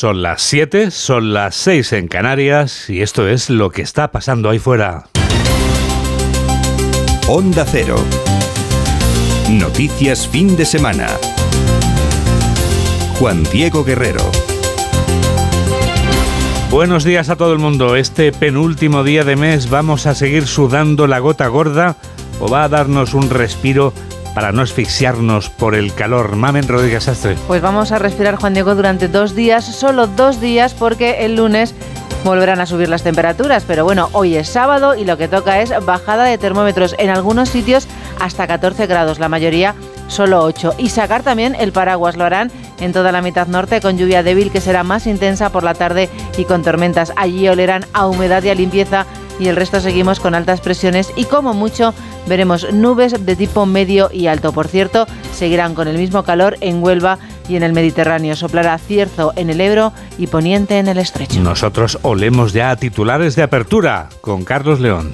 Son las 7, son las 6 en Canarias y esto es lo que está pasando ahí fuera. Onda Cero. Noticias fin de semana. Juan Diego Guerrero. Buenos días a todo el mundo. Este penúltimo día de mes vamos a seguir sudando la gota gorda o va a darnos un respiro para no asfixiarnos por el calor. Mamen Rodríguez Astre. Pues vamos a respirar, Juan Diego, durante dos días, solo dos días, porque el lunes volverán a subir las temperaturas. Pero bueno, hoy es sábado y lo que toca es bajada de termómetros en algunos sitios hasta 14 grados, la mayoría solo 8. Y sacar también el paraguas lo harán en toda la mitad norte con lluvia débil que será más intensa por la tarde y con tormentas. Allí olerán a humedad y a limpieza y el resto seguimos con altas presiones y como mucho veremos nubes de tipo medio y alto. Por cierto, seguirán con el mismo calor en Huelva y en el Mediterráneo. Soplará cierzo en el Ebro y poniente en el estrecho. Nosotros olemos ya a titulares de apertura con Carlos León.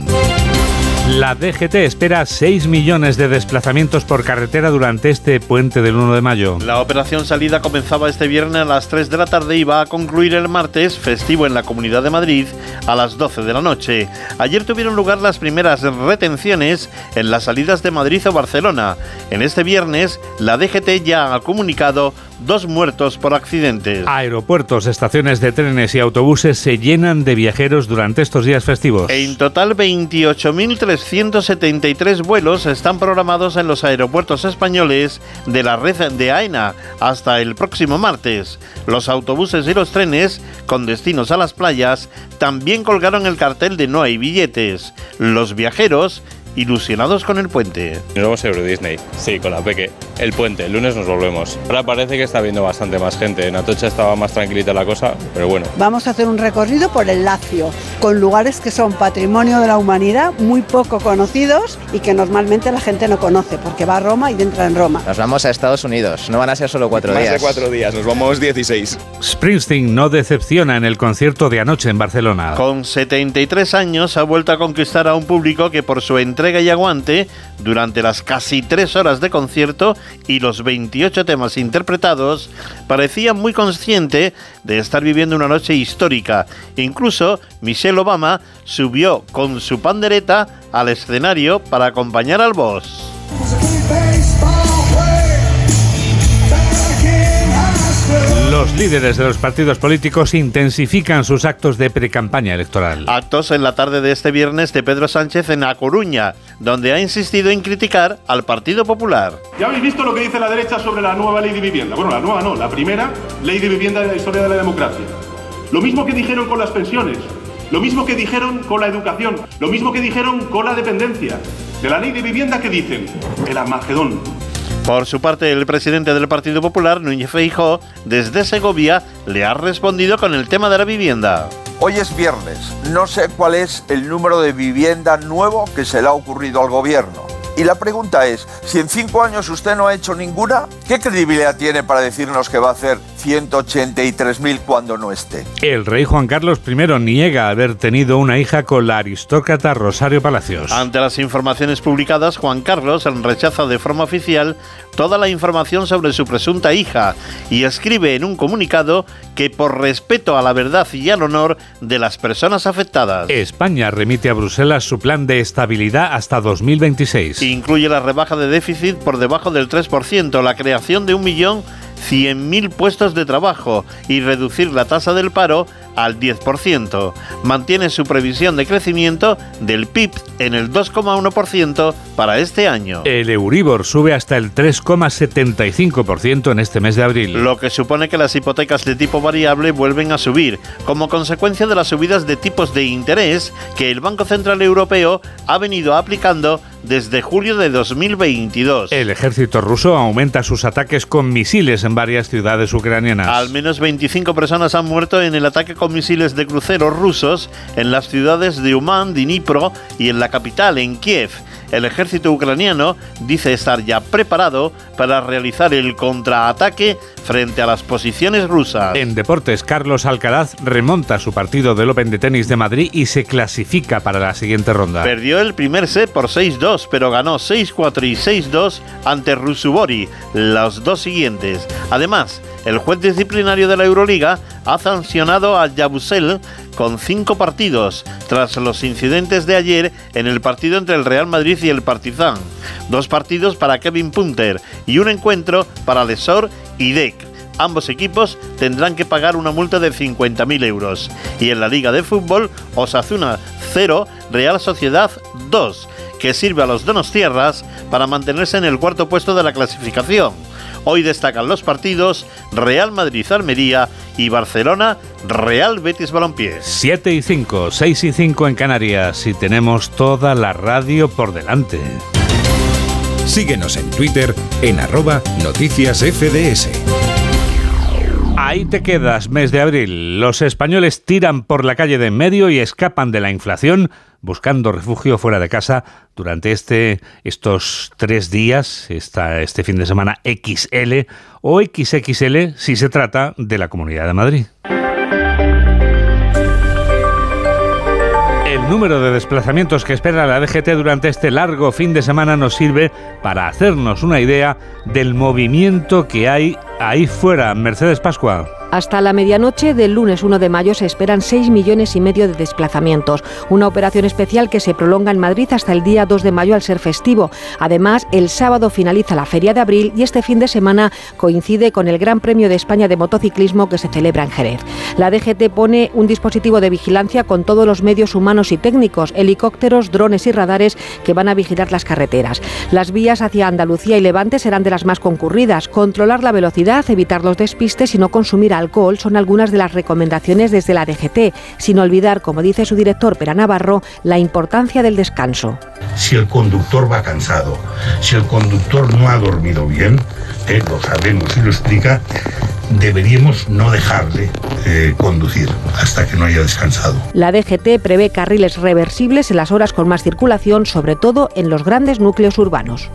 La DGT espera 6 millones de desplazamientos por carretera durante este puente del 1 de mayo. La operación salida comenzaba este viernes a las 3 de la tarde y va a concluir el martes, festivo en la Comunidad de Madrid, a las 12 de la noche. Ayer tuvieron lugar las primeras retenciones en las salidas de Madrid o Barcelona. En este viernes, la DGT ya ha comunicado dos muertos por accidentes. Aeropuertos, estaciones de trenes y autobuses se llenan de viajeros durante estos días festivos. En total, 28.373 vuelos están programados en los aeropuertos españoles de la red de AENA hasta el próximo martes. Los autobuses y los trenes con destinos a las playas también colgaron el cartel de no hay billetes. Los viajeros ilusionados con el puente. Nos vamos a Euro Disney, sí, con la Peque. El puente, el lunes nos volvemos. Ahora parece que está viendo bastante más gente. En Atocha estaba más tranquilita la cosa, pero bueno. Vamos a hacer un recorrido por el Lacio, con lugares que son patrimonio de la humanidad, muy poco conocidos y que normalmente la gente no conoce, porque va a Roma y entra en Roma. Nos vamos a Estados Unidos, no van a ser solo cuatro más días. de cuatro días, nos vamos 16. Springsteen no decepciona en el concierto de anoche en Barcelona. Con 73 años ha vuelto a conquistar a un público que por su entrega y aguante durante las casi tres horas de concierto y los 28 temas interpretados, parecía muy consciente de estar viviendo una noche histórica. Incluso Michelle Obama subió con su pandereta al escenario para acompañar al boss. Los líderes de los partidos políticos intensifican sus actos de precampaña electoral. Actos en la tarde de este viernes de Pedro Sánchez en A Coruña, donde ha insistido en criticar al Partido Popular. Ya habéis visto lo que dice la derecha sobre la nueva ley de vivienda. Bueno, la nueva no, la primera ley de vivienda de la historia de la democracia. Lo mismo que dijeron con las pensiones, lo mismo que dijeron con la educación, lo mismo que dijeron con la dependencia. De la ley de vivienda que dicen, el Armagedón. Por su parte, el presidente del Partido Popular, Núñez Feijóo, desde Segovia, le ha respondido con el tema de la vivienda. Hoy es viernes. No sé cuál es el número de vivienda nuevo que se le ha ocurrido al gobierno. Y la pregunta es, si en cinco años usted no ha hecho ninguna, ¿qué credibilidad tiene para decirnos que va a hacer 183.000 cuando no esté? El rey Juan Carlos I niega haber tenido una hija con la aristócrata Rosario Palacios. Ante las informaciones publicadas, Juan Carlos rechaza de forma oficial toda la información sobre su presunta hija y escribe en un comunicado que por respeto a la verdad y al honor de las personas afectadas. España remite a Bruselas su plan de estabilidad hasta 2026. Incluye la rebaja de déficit por debajo del 3%, la creación de un millón 100.000 puestos de trabajo y reducir la tasa del paro al 10%. Mantiene su previsión de crecimiento del PIB en el 2,1% para este año. El Euribor sube hasta el 3,75% en este mes de abril. Lo que supone que las hipotecas de tipo variable vuelven a subir, como consecuencia de las subidas de tipos de interés que el Banco Central Europeo ha venido aplicando desde julio de 2022. El ejército ruso aumenta sus ataques con misiles en varias ciudades ucranianas. Al menos 25 personas han muerto en el ataque con misiles de cruceros rusos en las ciudades de Uman, Dnipro y en la capital, en Kiev. El ejército ucraniano dice estar ya preparado para realizar el contraataque frente a las posiciones rusas. En deportes, Carlos Alcaraz remonta su partido del Open de tenis de Madrid y se clasifica para la siguiente ronda. Perdió el primer set por 6-2, pero ganó 6-4 y 6-2 ante Rusubori, los dos siguientes. Además, el juez disciplinario de la Euroliga ha sancionado a Yabusel con cinco partidos tras los incidentes de ayer en el partido entre el Real Madrid y el Partizan. Dos partidos para Kevin Punter y un encuentro para Lesor y Deck. Ambos equipos tendrán que pagar una multa de 50.000 euros. Y en la Liga de Fútbol, Osasuna 0, Real Sociedad 2, que sirve a los Donostierras para mantenerse en el cuarto puesto de la clasificación. Hoy destacan los partidos Real Madrid-Armería y Barcelona-Real Betis Balompié. 7 y 5, 6 y 5 en Canarias y tenemos toda la radio por delante. Síguenos en Twitter en arroba noticias FDS. Ahí te quedas, mes de abril. Los españoles tiran por la calle de en medio y escapan de la inflación buscando refugio fuera de casa durante este, estos tres días, esta, este fin de semana XL o XXL si se trata de la Comunidad de Madrid. El número de desplazamientos que espera la DGT durante este largo fin de semana nos sirve para hacernos una idea del movimiento que hay ahí fuera. Mercedes Pascua. Hasta la medianoche del lunes 1 de mayo se esperan 6 millones y medio de desplazamientos, una operación especial que se prolonga en Madrid hasta el día 2 de mayo al ser festivo. Además, el sábado finaliza la Feria de Abril y este fin de semana coincide con el Gran Premio de España de motociclismo que se celebra en Jerez. La DGT pone un dispositivo de vigilancia con todos los medios humanos y técnicos, helicópteros, drones y radares que van a vigilar las carreteras. Las vías hacia Andalucía y Levante serán de las más concurridas. Controlar la velocidad, evitar los despistes y no consumir alcohol alcohol son algunas de las recomendaciones desde la DGT, sin olvidar, como dice su director Pera Navarro, la importancia del descanso. Si el conductor va cansado, si el conductor no ha dormido bien, eh, lo sabemos y lo explica, deberíamos no dejarle eh, conducir hasta que no haya descansado. La DGT prevé carriles reversibles en las horas con más circulación, sobre todo en los grandes núcleos urbanos.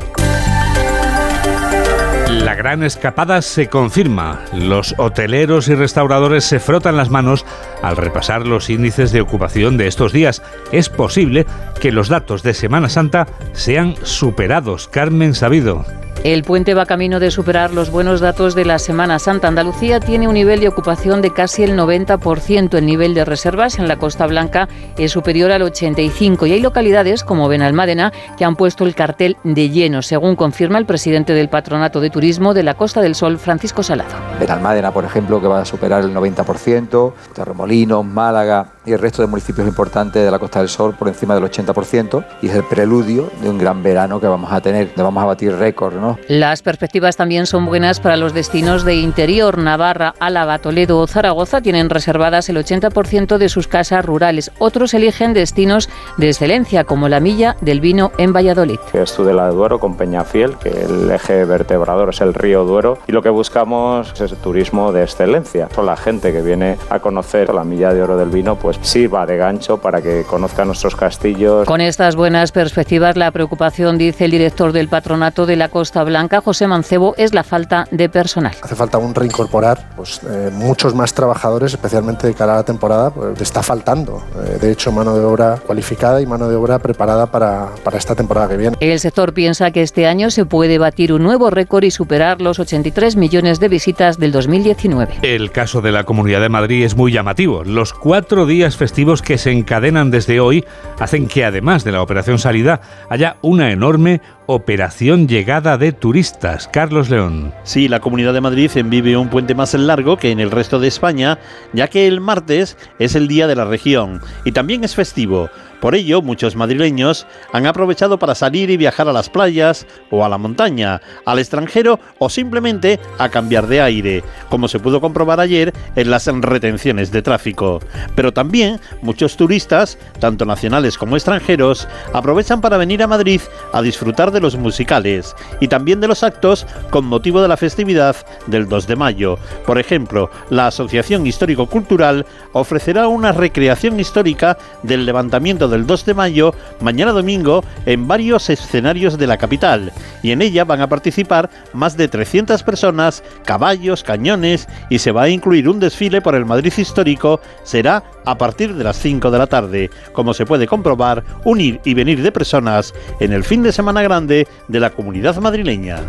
La gran escapada se confirma. Los hoteleros y restauradores se frotan las manos al repasar los índices de ocupación de estos días. Es posible que los datos de Semana Santa sean superados. Carmen Sabido. El puente va camino de superar los buenos datos de la Semana Santa. Andalucía tiene un nivel de ocupación de casi el 90%. El nivel de reservas en la Costa Blanca es superior al 85% y hay localidades como Benalmádena que han puesto el cartel de lleno, según confirma el presidente del Patronato de Turismo de la Costa del Sol, Francisco Salado. Benalmádena, por ejemplo, que va a superar el 90%, Torremolinos, Málaga y el resto de municipios importantes de la Costa del Sol por encima del 80% y es el preludio de un gran verano que vamos a tener, donde vamos a batir récord, ¿no? Las perspectivas también son buenas para los destinos de interior. Navarra, Álava, Toledo o Zaragoza tienen reservadas el 80% de sus casas rurales. Otros eligen destinos de excelencia, como la Milla del Vino en Valladolid. Es Tudela de Duero con Peñafiel, que el eje vertebrador es el río Duero, y lo que buscamos es el turismo de excelencia. Son la gente que viene a conocer la Milla de Oro del Vino, pues sirva de gancho para que conozcan nuestros castillos. Con estas buenas perspectivas, la preocupación, dice el director del patronato de la Costa Blanca, José Mancebo, es la falta de personal. Hace falta un reincorporar pues, eh, muchos más trabajadores, especialmente de cara a la temporada, pues, está faltando. Eh, de hecho, mano de obra cualificada y mano de obra preparada para, para esta temporada que viene. El sector piensa que este año se puede batir un nuevo récord y superar los 83 millones de visitas del 2019. El caso de la Comunidad de Madrid es muy llamativo. Los cuatro días festivos que se encadenan desde hoy hacen que además de la operación salida haya una enorme operación llegada de turistas. Carlos León. Sí, la Comunidad de Madrid vive un puente más largo que en el resto de España, ya que el martes es el día de la región y también es festivo. Por ello, muchos madrileños han aprovechado para salir y viajar a las playas o a la montaña, al extranjero o simplemente a cambiar de aire, como se pudo comprobar ayer en las retenciones de tráfico. Pero también muchos turistas, tanto nacionales como extranjeros, aprovechan para venir a Madrid a disfrutar de los musicales y también de los actos con motivo de la festividad del 2 de mayo. Por ejemplo, la Asociación Histórico-Cultural ofrecerá una recreación histórica del levantamiento del 2 de mayo, mañana domingo, en varios escenarios de la capital, y en ella van a participar más de 300 personas, caballos, cañones, y se va a incluir un desfile por el Madrid histórico, será a partir de las 5 de la tarde. Como se puede comprobar, unir y venir de personas en el fin de semana grande de la comunidad madrileña.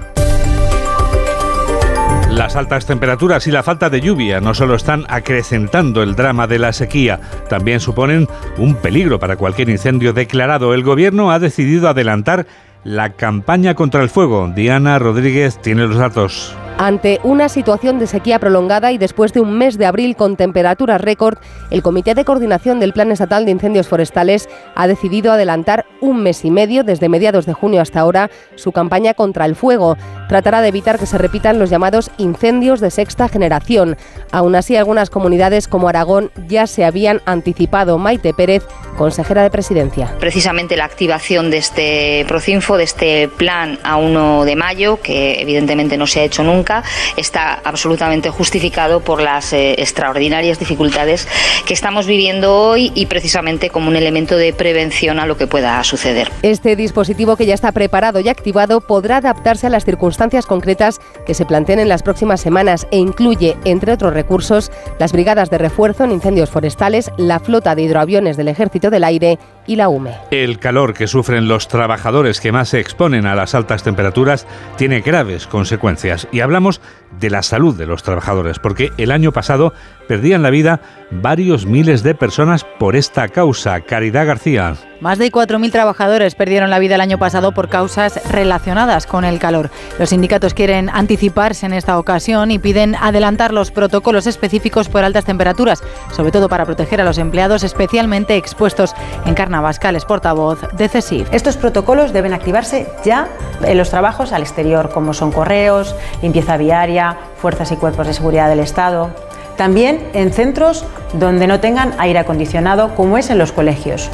Las altas temperaturas y la falta de lluvia no solo están acrecentando el drama de la sequía, también suponen un peligro para cualquier incendio declarado. El gobierno ha decidido adelantar la campaña contra el fuego. Diana Rodríguez tiene los datos. Ante una situación de sequía prolongada y después de un mes de abril con temperaturas récord, el Comité de Coordinación del Plan Estatal de Incendios Forestales ha decidido adelantar un mes y medio, desde mediados de junio hasta ahora, su campaña contra el fuego. Tratará de evitar que se repitan los llamados incendios de sexta generación. Aún así, algunas comunidades como Aragón ya se habían anticipado. Maite Pérez, consejera de Presidencia. Precisamente la activación de este Procinfo, de este plan a 1 de mayo, que evidentemente no se ha hecho nunca, está absolutamente justificado por las eh, extraordinarias dificultades que estamos viviendo hoy y precisamente como un elemento de prevención a lo que pueda suceder. Este dispositivo que ya está preparado y activado podrá adaptarse a las circunstancias concretas que se planteen en las próximas semanas e incluye, entre otros recursos, las brigadas de refuerzo en incendios forestales, la flota de hidroaviones del Ejército del Aire y la UME. El calor que sufren los trabajadores que más se exponen a las altas temperaturas tiene graves consecuencias y hablamos de la salud de los trabajadores, porque el año pasado perdían la vida varios miles de personas por esta causa. Caridad García. Más de 4.000 trabajadores perdieron la vida el año pasado por causas relacionadas con el calor. Los sindicatos quieren anticiparse en esta ocasión y piden adelantar los protocolos específicos por altas temperaturas, sobre todo para proteger a los empleados especialmente expuestos. En Carnavascal portavoz de CESIF. Estos protocolos deben activarse ya en los trabajos al exterior, como son correos, limpieza viaria, fuerzas y cuerpos de seguridad del Estado también en centros donde no tengan aire acondicionado, como es en los colegios.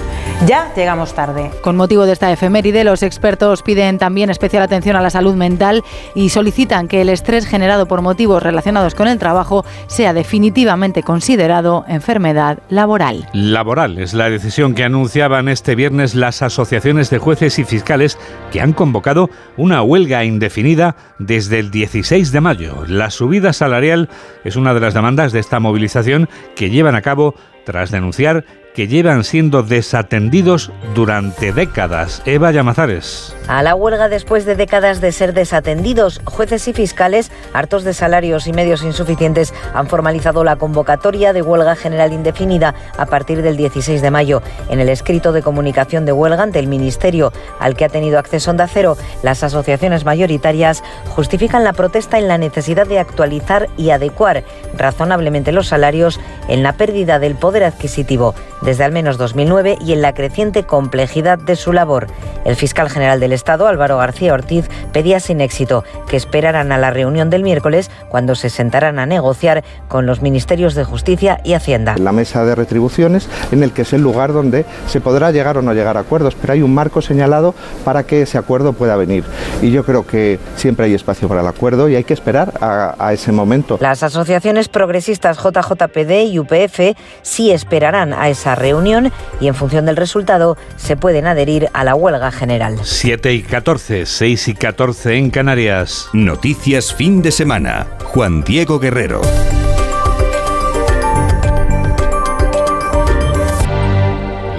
Ya llegamos tarde. Con motivo de esta efeméride, los expertos piden también especial atención a la salud mental y solicitan que el estrés generado por motivos relacionados con el trabajo sea definitivamente considerado enfermedad laboral. Laboral es la decisión que anunciaban este viernes las asociaciones de jueces y fiscales que han convocado una huelga indefinida desde el 16 de mayo. La subida salarial es una de las demandas de esta movilización que llevan a cabo tras denunciar que llevan siendo desatendidos durante décadas. Eva Llamazares. A la huelga después de décadas de ser desatendidos, jueces y fiscales, hartos de salarios y medios insuficientes, han formalizado la convocatoria de huelga general indefinida a partir del 16 de mayo. En el escrito de comunicación de huelga ante el Ministerio, al que ha tenido acceso Onda Cero, las asociaciones mayoritarias justifican la protesta en la necesidad de actualizar y adecuar razonablemente los salarios en la pérdida del poder adquisitivo desde al menos 2009 y en la creciente complejidad de su labor. El fiscal general del Estado, Álvaro García Ortiz, pedía sin éxito que esperaran a la reunión del miércoles cuando se sentaran a negociar con los ministerios de Justicia y Hacienda. La mesa de retribuciones en el que es el lugar donde se podrá llegar o no llegar a acuerdos, pero hay un marco señalado para que ese acuerdo pueda venir. Y yo creo que siempre hay espacio para el acuerdo y hay que esperar a, a ese momento. Las asociaciones progresistas JJPD y UPF sí esperarán a esa reunión y en función del resultado se pueden adherir a la huelga general. 7 y 14, 6 y 14 en Canarias. Noticias fin de semana. Juan Diego Guerrero.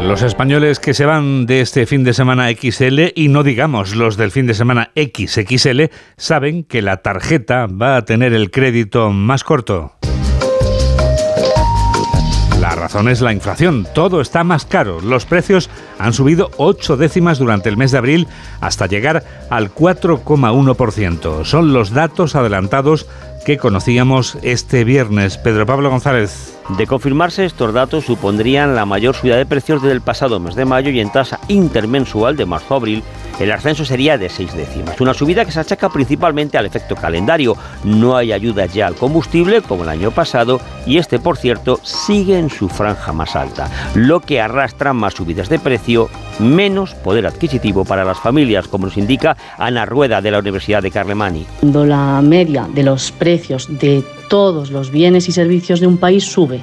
Los españoles que se van de este fin de semana XL y no digamos los del fin de semana XXL saben que la tarjeta va a tener el crédito más corto. Razón es la inflación. Todo está más caro. Los precios han subido ocho décimas durante el mes de abril hasta llegar al 4,1%. Son los datos adelantados que conocíamos este viernes. Pedro Pablo González. De confirmarse, estos datos supondrían la mayor subida de precios desde el pasado mes de mayo y en tasa intermensual de marzo-abril el ascenso sería de seis décimas. Una subida que se achaca principalmente al efecto calendario. No hay ayudas ya al combustible como el año pasado y este, por cierto, sigue en su franja más alta, lo que arrastra más subidas de precio, menos poder adquisitivo para las familias, como nos indica Ana Rueda de la Universidad de Carlemani. Cuando la media de los precios de todos los bienes y servicios de un país sube,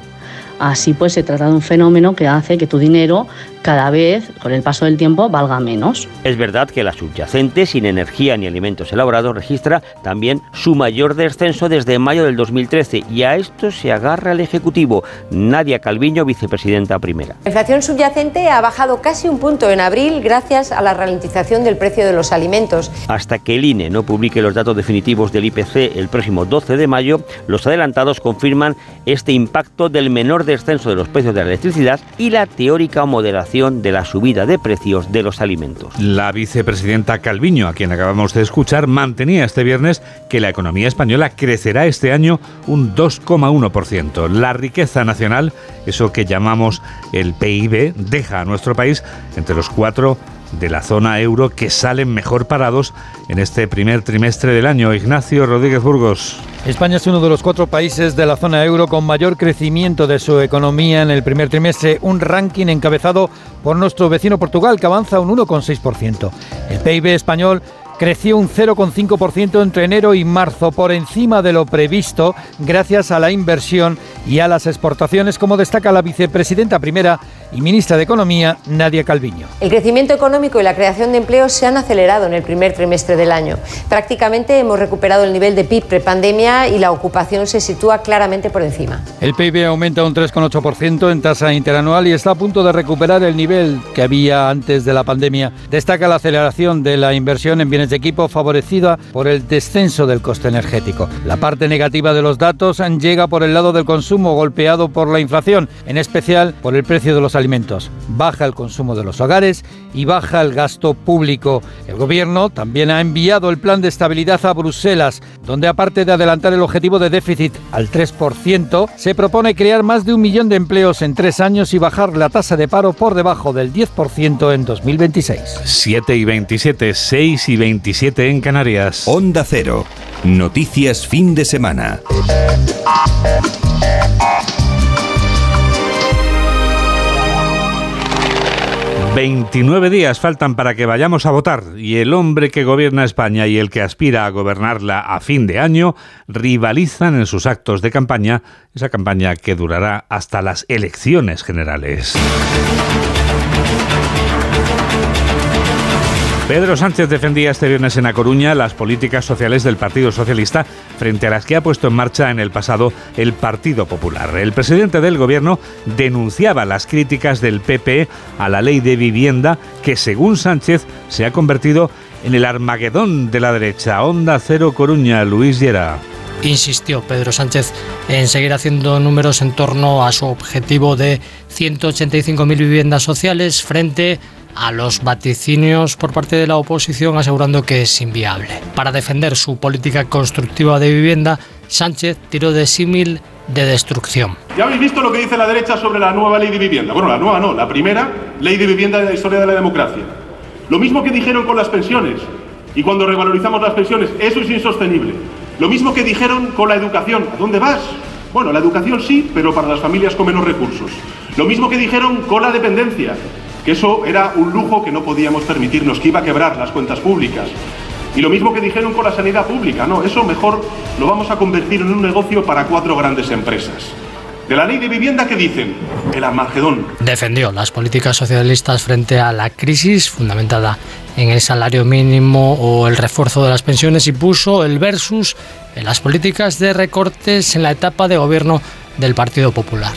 Así pues se trata de un fenómeno que hace que tu dinero cada vez, con el paso del tiempo, valga menos. Es verdad que la subyacente, sin energía ni alimentos elaborados, registra también su mayor descenso desde mayo del 2013 y a esto se agarra el Ejecutivo. Nadia Calviño, vicepresidenta primera. La inflación subyacente ha bajado casi un punto en abril gracias a la ralentización del precio de los alimentos. Hasta que el INE no publique los datos definitivos del IPC el próximo 12 de mayo, los adelantados confirman este impacto del menor descenso de los precios de la electricidad y la teórica moderación de la subida de precios de los alimentos. La vicepresidenta Calviño, a quien acabamos de escuchar, mantenía este viernes que la economía española crecerá este año un 2,1%. La riqueza nacional, eso que llamamos el PIB, deja a nuestro país entre los cuatro de la zona euro que salen mejor parados en este primer trimestre del año. Ignacio Rodríguez Burgos. España es uno de los cuatro países de la zona euro con mayor crecimiento de su economía en el primer trimestre, un ranking encabezado por nuestro vecino Portugal que avanza un 1,6%. El PIB español creció un 0,5% entre enero y marzo, por encima de lo previsto, gracias a la inversión y a las exportaciones, como destaca la vicepresidenta primera y ministra de Economía, Nadia Calviño. El crecimiento económico y la creación de empleos se han acelerado en el primer trimestre del año. Prácticamente hemos recuperado el nivel de PIB prepandemia y la ocupación se sitúa claramente por encima. El PIB aumenta un 3,8% en tasa interanual y está a punto de recuperar el nivel que había antes de la pandemia. Destaca la aceleración de la inversión en bienes de equipo favorecida por el descenso del coste energético. La parte negativa de los datos llega por el lado del consumo golpeado por la inflación, en especial por el precio de los alimentos. Baja el consumo de los hogares y baja el gasto público. El gobierno también ha enviado el plan de estabilidad a Bruselas, donde aparte de adelantar el objetivo de déficit al 3%, se propone crear más de un millón de empleos en tres años y bajar la tasa de paro por debajo del 10% en 2026. 7 y 27, 6 y 27 en Canarias. Onda Cero. Noticias fin de semana. 29 días faltan para que vayamos a votar y el hombre que gobierna España y el que aspira a gobernarla a fin de año rivalizan en sus actos de campaña, esa campaña que durará hasta las elecciones generales. Pedro Sánchez defendía este viernes en A Coruña las políticas sociales del Partido Socialista frente a las que ha puesto en marcha en el pasado el Partido Popular. El presidente del Gobierno denunciaba las críticas del PP a la ley de vivienda que, según Sánchez, se ha convertido en el Armagedón de la derecha. Onda Cero Coruña, Luis Llera insistió Pedro Sánchez en seguir haciendo números en torno a su objetivo de 185.000 viviendas sociales frente a los vaticinios por parte de la oposición asegurando que es inviable. Para defender su política constructiva de vivienda, Sánchez tiró de símil de destrucción. Ya habéis visto lo que dice la derecha sobre la nueva ley de vivienda. Bueno, la nueva no, la primera ley de vivienda de la historia de la democracia. Lo mismo que dijeron con las pensiones. Y cuando revalorizamos las pensiones, eso es insostenible. Lo mismo que dijeron con la educación. ¿A dónde vas? Bueno, la educación sí, pero para las familias con menos recursos. Lo mismo que dijeron con la dependencia que eso era un lujo que no podíamos permitirnos, que iba a quebrar las cuentas públicas. Y lo mismo que dijeron con la sanidad pública, no, eso mejor lo vamos a convertir en un negocio para cuatro grandes empresas. De la ley de vivienda, ¿qué dicen? El Armagedón. Defendió las políticas socialistas frente a la crisis fundamentada en el salario mínimo o el refuerzo de las pensiones y puso el versus en las políticas de recortes en la etapa de gobierno del Partido Popular.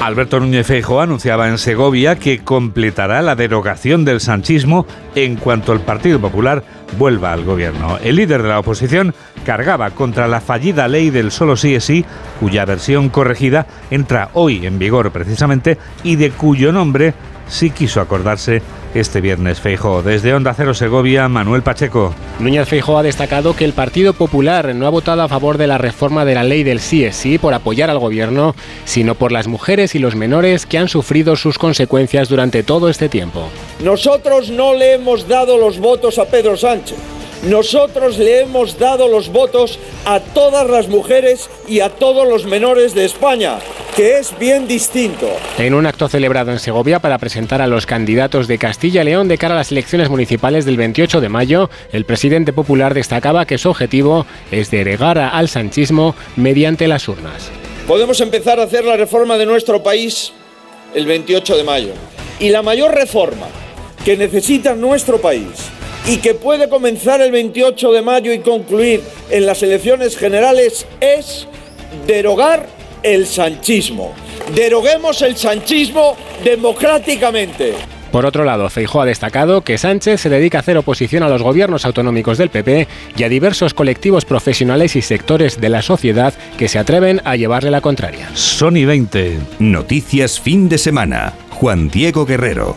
Alberto Núñez Feijóo anunciaba en Segovia que completará la derogación del sanchismo en cuanto el Partido Popular vuelva al gobierno. El líder de la oposición cargaba contra la fallida ley del solo sí es sí, cuya versión corregida entra hoy en vigor precisamente y de cuyo nombre sí quiso acordarse este viernes Feijóo. Desde Onda Cero Segovia, Manuel Pacheco. Núñez Feijóo ha destacado que el Partido Popular no ha votado a favor de la reforma de la ley del sí es sí por apoyar al gobierno, sino por las mujeres y los menores que han sufrido sus consecuencias durante todo este tiempo. Nosotros no le hemos dado los votos a Pedro Sánchez. Nosotros le hemos dado los votos a todas las mujeres y a todos los menores de España, que es bien distinto. En un acto celebrado en Segovia para presentar a los candidatos de Castilla y León de cara a las elecciones municipales del 28 de mayo, el presidente popular destacaba que su objetivo es derogar al sanchismo mediante las urnas. Podemos empezar a hacer la reforma de nuestro país el 28 de mayo. Y la mayor reforma que necesita nuestro país y que puede comenzar el 28 de mayo y concluir en las elecciones generales es derogar el sanchismo. Deroguemos el sanchismo democráticamente. Por otro lado, Feijóo ha destacado que Sánchez se dedica a hacer oposición a los gobiernos autonómicos del PP y a diversos colectivos profesionales y sectores de la sociedad que se atreven a llevarle la contraria. Sony 20. Noticias fin de semana. Juan Diego Guerrero.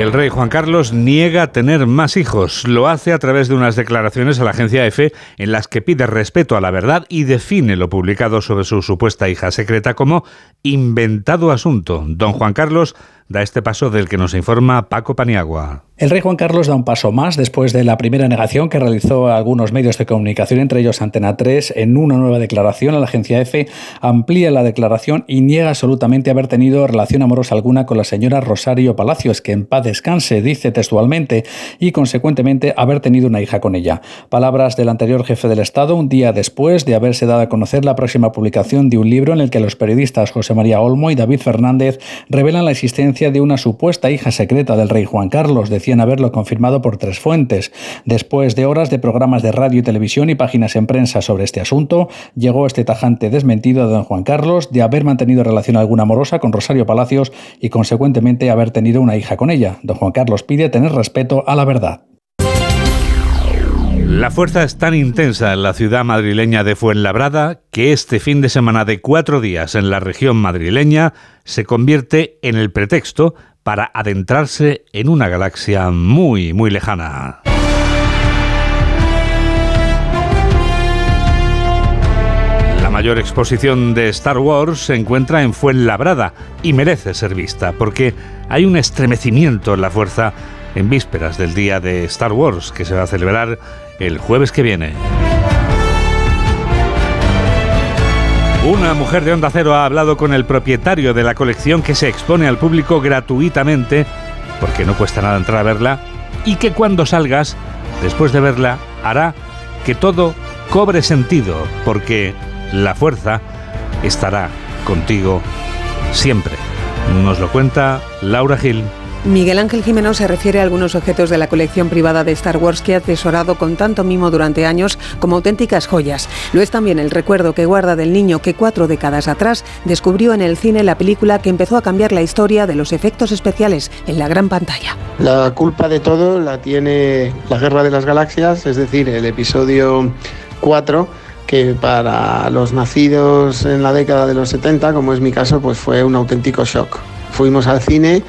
El rey Juan Carlos niega tener más hijos. Lo hace a través de unas declaraciones a la agencia EFE en las que pide respeto a la verdad y define lo publicado sobre su supuesta hija secreta como inventado asunto. Don Juan Carlos da este paso del que nos informa Paco Paniagua. El rey Juan Carlos da un paso más después de la primera negación que realizó algunos medios de comunicación, entre ellos Antena 3, en una nueva declaración a la agencia EFE, amplía la declaración y niega absolutamente haber tenido relación amorosa alguna con la señora Rosario Palacios, que en paz descanse, dice textualmente, y consecuentemente haber tenido una hija con ella. Palabras del anterior jefe del Estado un día después de haberse dado a conocer la próxima publicación de un libro en el que los periodistas José María Olmo y David Fernández revelan la existencia de una supuesta hija secreta del rey Juan Carlos, haberlo confirmado por tres fuentes. Después de horas de programas de radio y televisión y páginas en prensa sobre este asunto, llegó este tajante desmentido de don Juan Carlos de haber mantenido relación alguna amorosa con Rosario Palacios y consecuentemente haber tenido una hija con ella. Don Juan Carlos pide tener respeto a la verdad. La fuerza es tan intensa en la ciudad madrileña de Fuenlabrada que este fin de semana de cuatro días en la región madrileña se convierte en el pretexto para adentrarse en una galaxia muy, muy lejana. La mayor exposición de Star Wars se encuentra en Fuenlabrada y merece ser vista porque hay un estremecimiento en la fuerza en vísperas del día de Star Wars que se va a celebrar el jueves que viene. Una mujer de Onda Cero ha hablado con el propietario de la colección que se expone al público gratuitamente, porque no cuesta nada entrar a verla, y que cuando salgas, después de verla, hará que todo cobre sentido, porque la fuerza estará contigo siempre. Nos lo cuenta Laura Gil. Miguel Ángel Jimeno se refiere a algunos objetos de la colección privada de Star Wars que ha atesorado con tanto mimo durante años como auténticas joyas. Lo es también el recuerdo que guarda del niño que cuatro décadas atrás descubrió en el cine la película que empezó a cambiar la historia de los efectos especiales en la gran pantalla. La culpa de todo la tiene la Guerra de las Galaxias, es decir, el episodio 4 que para los nacidos en la década de los 70, como es mi caso, pues fue un auténtico shock. Fuimos al cine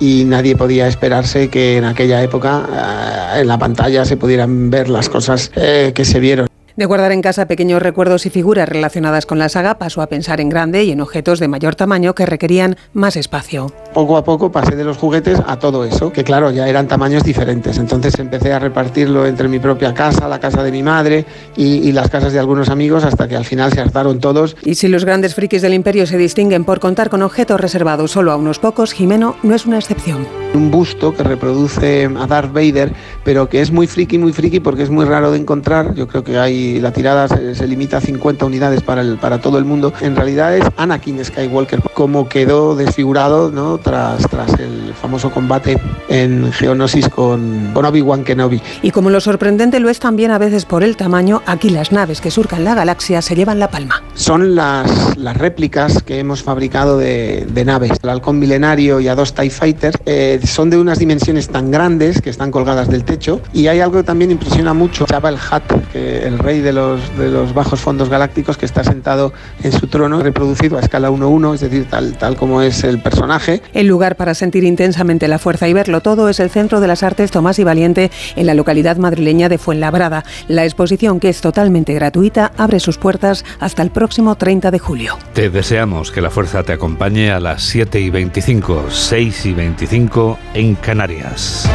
y nadie podía esperarse que en aquella época eh, en la pantalla se pudieran ver las cosas eh, que se vieron. De guardar en casa pequeños recuerdos y figuras relacionadas con la saga, pasó a pensar en grande y en objetos de mayor tamaño que requerían más espacio. Poco a poco pasé de los juguetes a todo eso, que claro, ya eran tamaños diferentes. Entonces empecé a repartirlo entre mi propia casa, la casa de mi madre y, y las casas de algunos amigos hasta que al final se hartaron todos. Y si los grandes frikis del imperio se distinguen por contar con objetos reservados solo a unos pocos, Jimeno no es una excepción. Un busto que reproduce a Darth Vader, pero que es muy friki, muy friki porque es muy raro de encontrar. Yo creo que hay la tirada se, se, limita a 50 unidades para, el, para todo el mundo. En realidad es Anakin Skywalker, como quedó desfigurado ¿no? Tras, tras el famoso combate en Geonosis con, con Obi-Wan Kenobi. Y como lo sorprendente lo es también a veces por el tamaño, aquí las naves que surcan la galaxia se llevan la palma. Son las, las réplicas que hemos fabricado de, de naves. El halcón milenario y a dos TIE Fighters eh, son de unas dimensiones tan grandes que están colgadas del techo. Y hay algo que también impresiona mucho. Jabba el Hutt, que el rey de los, de los bajos fondos galácticos que está sentado en su trono, reproducido a escala 1-1, es decir, tal, tal como es el personaje. El lugar para sentir intensamente la fuerza y verlo todo es el Centro de las Artes Tomás y Valiente en la localidad madrileña de Fuenlabrada. La exposición, que es totalmente gratuita, abre sus puertas hasta el próximo 30 de julio. Te deseamos que la fuerza te acompañe a las 7 y 25, 6 y 25 en Canarias.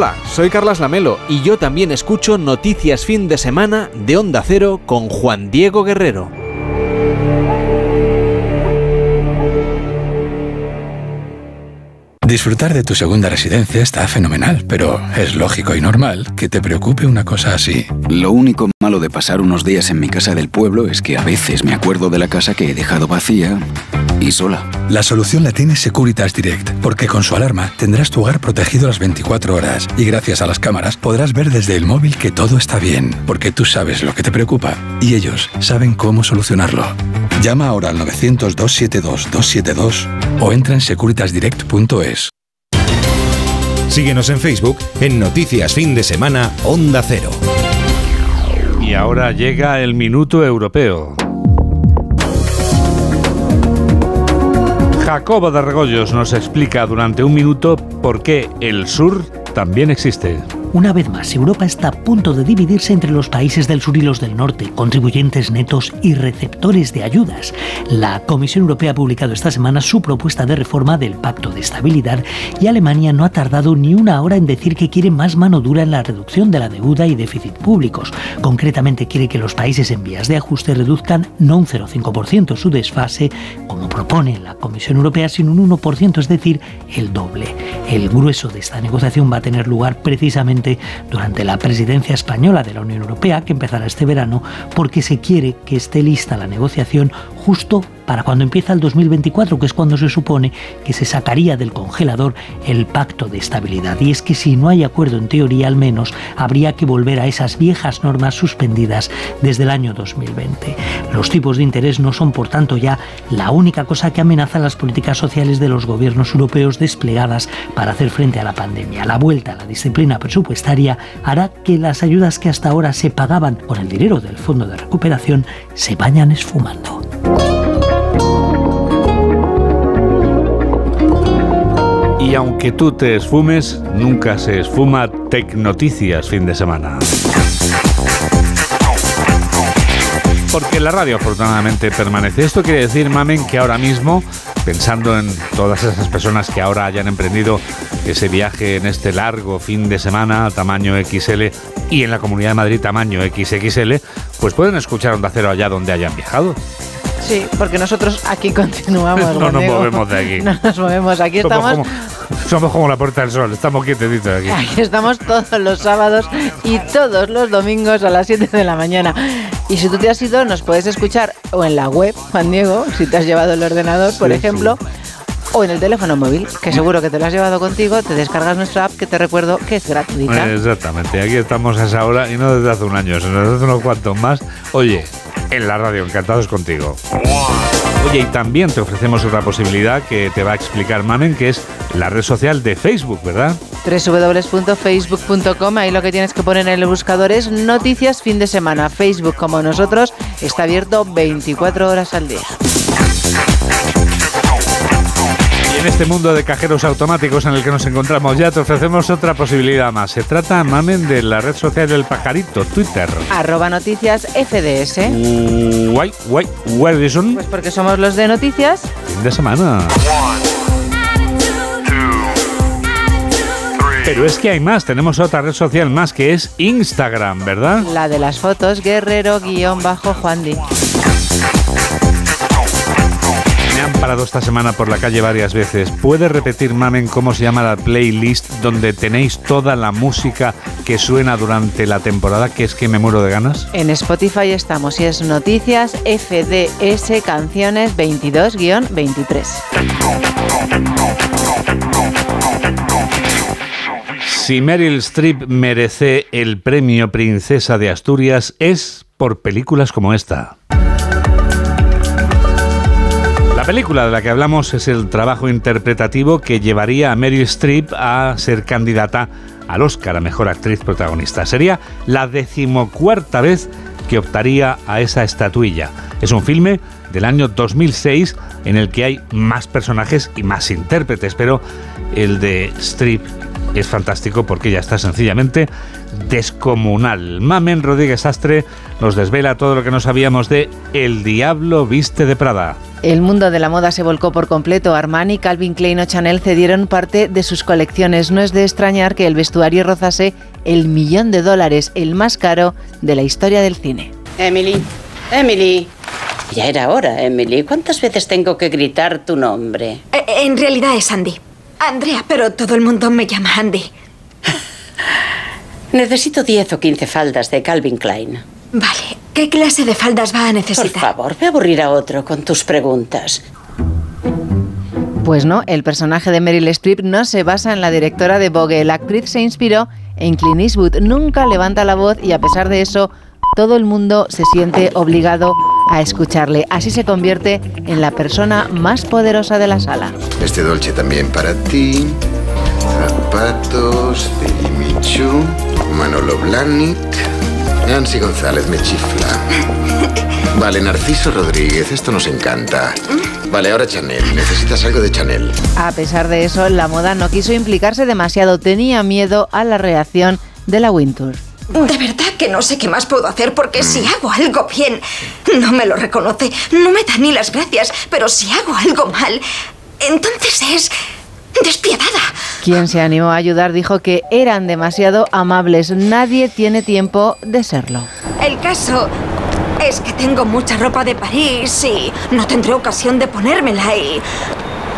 Hola, soy Carlas Lamelo y yo también escucho Noticias Fin de Semana de Onda Cero con Juan Diego Guerrero. Disfrutar de tu segunda residencia está fenomenal, pero es lógico y normal que te preocupe una cosa así. Lo único malo de pasar unos días en mi casa del pueblo es que a veces me acuerdo de la casa que he dejado vacía y sola. La solución la tiene Securitas Direct, porque con su alarma tendrás tu hogar protegido las 24 horas y gracias a las cámaras podrás ver desde el móvil que todo está bien, porque tú sabes lo que te preocupa y ellos saben cómo solucionarlo. Llama ahora al 900-272-272 o entra en securitasdirect.es. Síguenos en Facebook en Noticias Fin de Semana Onda Cero. Y ahora llega el minuto europeo. Jacobo de Regoyos nos explica durante un minuto por qué el sur también existe. Una vez más, Europa está a punto de dividirse entre los países del sur y los del norte, contribuyentes netos y receptores de ayudas. La Comisión Europea ha publicado esta semana su propuesta de reforma del Pacto de Estabilidad y Alemania no ha tardado ni una hora en decir que quiere más mano dura en la reducción de la deuda y déficit públicos. Concretamente quiere que los países en vías de ajuste reduzcan no un 0,5% su desfase, como propone la Comisión Europea, sino un 1%, es decir, el doble. El grueso de esta negociación va a tener lugar precisamente durante la presidencia española de la Unión Europea, que empezará este verano, porque se quiere que esté lista la negociación justo para cuando empieza el 2024, que es cuando se supone que se sacaría del congelador el pacto de estabilidad. Y es que si no hay acuerdo en teoría al menos, habría que volver a esas viejas normas suspendidas desde el año 2020. Los tipos de interés no son, por tanto, ya la única cosa que amenaza las políticas sociales de los gobiernos europeos desplegadas para hacer frente a la pandemia. La vuelta a la disciplina presupuestaria hará que las ayudas que hasta ahora se pagaban con el dinero del Fondo de Recuperación se vayan esfumando. Y aunque tú te esfumes, nunca se esfuma Tecnoticias fin de semana. Porque la radio afortunadamente permanece. Esto quiere decir, mamen, que ahora mismo, pensando en todas esas personas que ahora hayan emprendido ese viaje en este largo fin de semana tamaño XL y en la Comunidad de Madrid tamaño XXL, pues pueden escuchar Onda Cero allá donde hayan viajado. Sí, porque nosotros aquí continuamos. no nos movemos de aquí. No nos movemos, aquí Somos estamos. como, somos como la Puerta del Sol, estamos quietecitos aquí. Aquí estamos todos los sábados y todos los domingos a las 7 de la mañana. Y si tú te has ido, nos puedes escuchar o en la web, Juan Diego, si te has llevado el ordenador, por Sí, ejemplo, o en el teléfono móvil, que seguro que te lo has llevado contigo, te descargas nuestra app, que te recuerdo que es gratuita. Exactamente, aquí estamos a esa hora y no desde hace un año, sino desde hace unos cuantos más. Oye, en la radio, encantados contigo. Oye, y también te ofrecemos otra posibilidad que te va a explicar Mamen, que es la red social de Facebook, ¿verdad? www.facebook.com, ahí lo que tienes que poner en el buscador es noticias fin de semana. Facebook, como nosotros, está abierto 24 horas al día. Y en este mundo de cajeros automáticos en el que nos encontramos ya te ofrecemos otra posibilidad más. Se trata, Mamen, de la red social del pajarito, Twitter. Arroba noticias FDS. Guay, guay, guay, son Pues porque somos los de noticias. fin de semana. Pero es que hay más, tenemos otra red social más que es Instagram, ¿verdad? La de las fotos, guerrero-juandi. Parado esta semana por la calle varias veces. ¿Puede repetir, Mamen, cómo se llama la playlist donde tenéis toda la música que suena durante la temporada? Que es que me muero de ganas. En Spotify estamos y es noticias FDS canciones 22-23. Si Meryl Streep merece el premio Princesa de Asturias es por películas como esta. La película de la que hablamos es el trabajo interpretativo que llevaría a Meryl Streep a ser candidata al Oscar a Mejor Actriz Protagonista. Sería la decimocuarta vez que optaría a esa estatuilla. Es un filme del año 2006 en el que hay más personajes y más intérpretes, pero el de Streep es fantástico porque ya está sencillamente descomunal. Mamen Rodríguez Astre nos desvela todo lo que no sabíamos de El Diablo Viste de Prada. El mundo de la moda se volcó por completo. Armani, Calvin Klein o Chanel cedieron parte de sus colecciones. No es de extrañar que el vestuario rozase el millón de dólares, el más caro de la historia del cine. Emily, Emily. Ya era hora, Emily. ¿Cuántas veces tengo que gritar tu nombre? Eh, En realidad es Andy. Andrea, pero todo el mundo me llama Andy. Necesito 10 o 15 faldas de Calvin Klein. Vale. ¿Qué clase de faldas va a necesitar? Por favor, ve a aburrir a otro con tus preguntas. Pues no, el personaje de Meryl Streep no se basa en la directora de Vogue. La actriz se inspiró en Clint Eastwood. Nunca levanta la voz y a pesar de eso, todo el mundo se siente obligado a escucharle. Así se convierte en la persona más poderosa de la sala. Este dolce también para ti. Zapatos de Jimmy Choo, Manolo Blahnik. Nancy González me chifla. Vale, Narciso Rodríguez, esto nos encanta. Vale, ahora Chanel. Necesitas algo de Chanel. A pesar de eso, la moda no quiso implicarse demasiado. Tenía miedo a la reacción de la Wintour. De verdad que no sé qué más puedo hacer porque si hago algo bien, no me lo reconoce, no me da ni las gracias, pero si hago algo mal, entonces es despiadada. Quien se animó a ayudar dijo que eran demasiado amables. Nadie tiene tiempo de serlo. El caso es que tengo mucha ropa de París y no tendré ocasión de ponérmela y...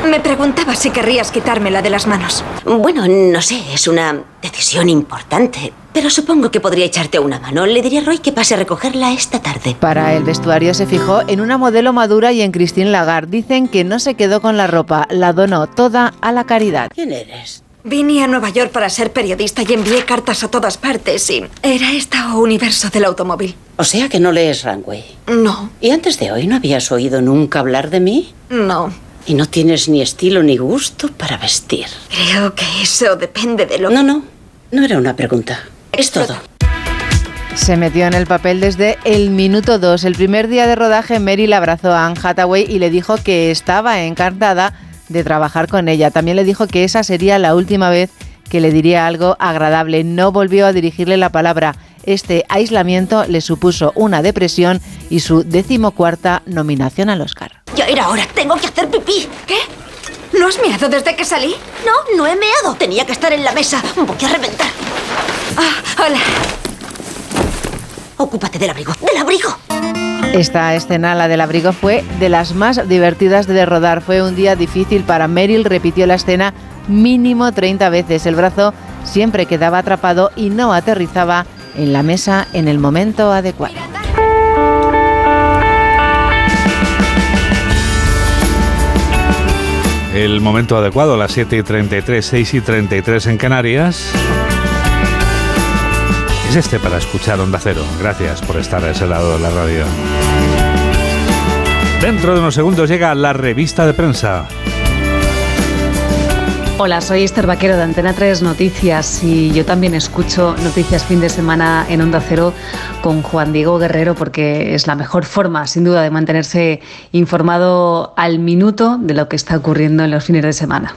Me preguntaba si querrías quitármela de las manos. Bueno, no sé, es una decisión importante. Pero supongo que podría echarte una mano. Le diría a Roy que pase a recogerla esta tarde. Para el vestuario se fijó en una modelo madura y en Christine Lagarde. Dicen que no se quedó con la ropa, la donó toda a la caridad. ¿Quién eres? Vine a Nueva York para ser periodista y envié cartas a todas partes y era esta universo del automóvil. O sea que no lees Runway. No. ¿Y antes de hoy no habías oído nunca hablar de mí? No. Y no tienes ni estilo ni gusto para vestir. Creo que eso depende de lo No, no. No era una pregunta. Es todo. Se metió en el papel desde el minuto 2. El primer día de rodaje, Meryl abrazó a Anne Hathaway y le dijo que estaba encantada de trabajar con ella. También le dijo que esa sería la última vez que le diría algo agradable. No volvió a dirigirle la palabra. Este aislamiento le supuso una depresión y su decimocuarta nominación al Oscar. Ya era hora. Tengo que hacer pipí. ¿Qué? ¿No has meado desde que salí? No, no he meado. Tenía que estar en la mesa. Voy a reventar. Ah, hola. Ocúpate del abrigo. ¡Del abrigo! Esta escena, la del abrigo, fue de las más divertidas de rodar. Fue un día difícil para Meryl. Repitió la escena mínimo 30 veces. El brazo siempre quedaba atrapado y no aterrizaba en la mesa en el momento adecuado. El momento adecuado, las 7 y 33, 6 y 33 en Canarias. Es este para escuchar Onda Cero. Gracias por estar a ese lado de la radio. Dentro de unos segundos llega la revista de prensa. Hola, soy Esther Vaquero de Antena 3 Noticias y yo también escucho Noticias fin de semana en Onda Cero con Juan Diego Guerrero porque es la mejor forma, sin duda, de mantenerse informado al minuto de lo que está ocurriendo en los fines de semana.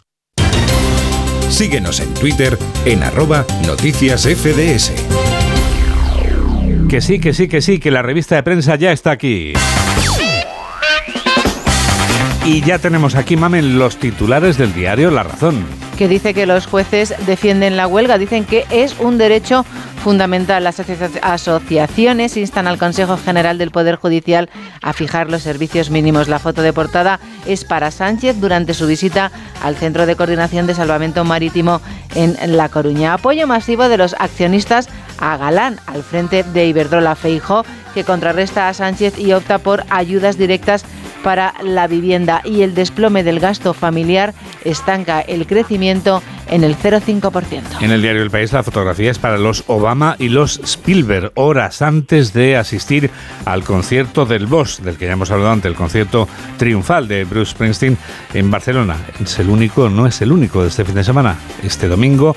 Síguenos en Twitter en arroba noticias FDS. Que sí, que sí, que sí, que la revista de prensa ya está aquí. Y ya tenemos aquí, Mamen, los titulares del diario La Razón. Que dice que los jueces defienden la huelga, dicen que es un derecho fundamental. Las asocia- asociaciones instan al Consejo General del Poder Judicial a fijar los servicios mínimos. La foto de portada es para Sánchez durante su visita al Centro de Coordinación de Salvamento Marítimo en La Coruña. Apoyo masivo de los accionistas a Galán al frente de Iberdrola Feijo, que contrarresta a Sánchez y opta por ayudas directas para la vivienda y el desplome del gasto familiar estanca el crecimiento en el 0,5%. En el diario El País la fotografía es para los Obama y los Spielberg, horas antes de asistir al concierto del Boss, del que ya hemos hablado antes, el concierto triunfal de Bruce Springsteen en Barcelona. Es el único, no es el único de este fin de semana. Este domingo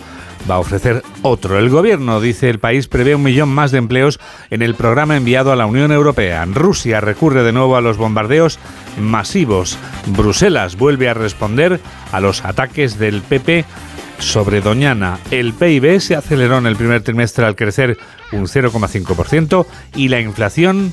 va a ofrecer otro. El gobierno, dice el país, prevé un millón más de empleos en el programa enviado a la Unión Europea. Rusia recurre de nuevo a los bombardeos masivos. Bruselas vuelve a responder a los ataques del PP sobre Doñana. El PIB se aceleró en el primer trimestre al crecer un 0,5% y la inflación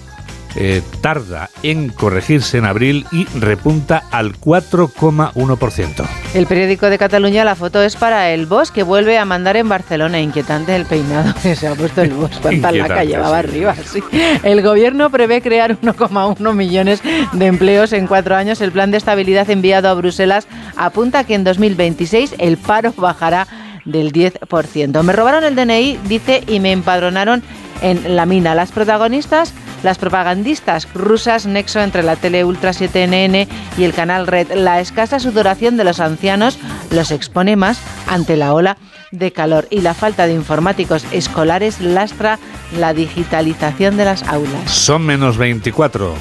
eh, tarda en corregirse en abril y repunta al 4,1%. El periódico de Cataluña, la foto es para el Bosch que vuelve a mandar en Barcelona. Inquietante el peinado que se ha puesto el Bosch. Cuánta laca llevaba arriba. Sí. El gobierno prevé crear 1,1 millones de empleos en cuatro años. El plan de estabilidad enviado a Bruselas apunta que en 2026 el paro bajará del 10%. Me robaron el DNI, dice, y me empadronaron en la mina. Las protagonistas las propagandistas rusas nexo entre la tele Ultra 7NN y el canal Red. La escasa sudoración de los ancianos los expone más ante la ola de calor y la falta de informáticos escolares lastra la digitalización de las aulas. Son menos 24.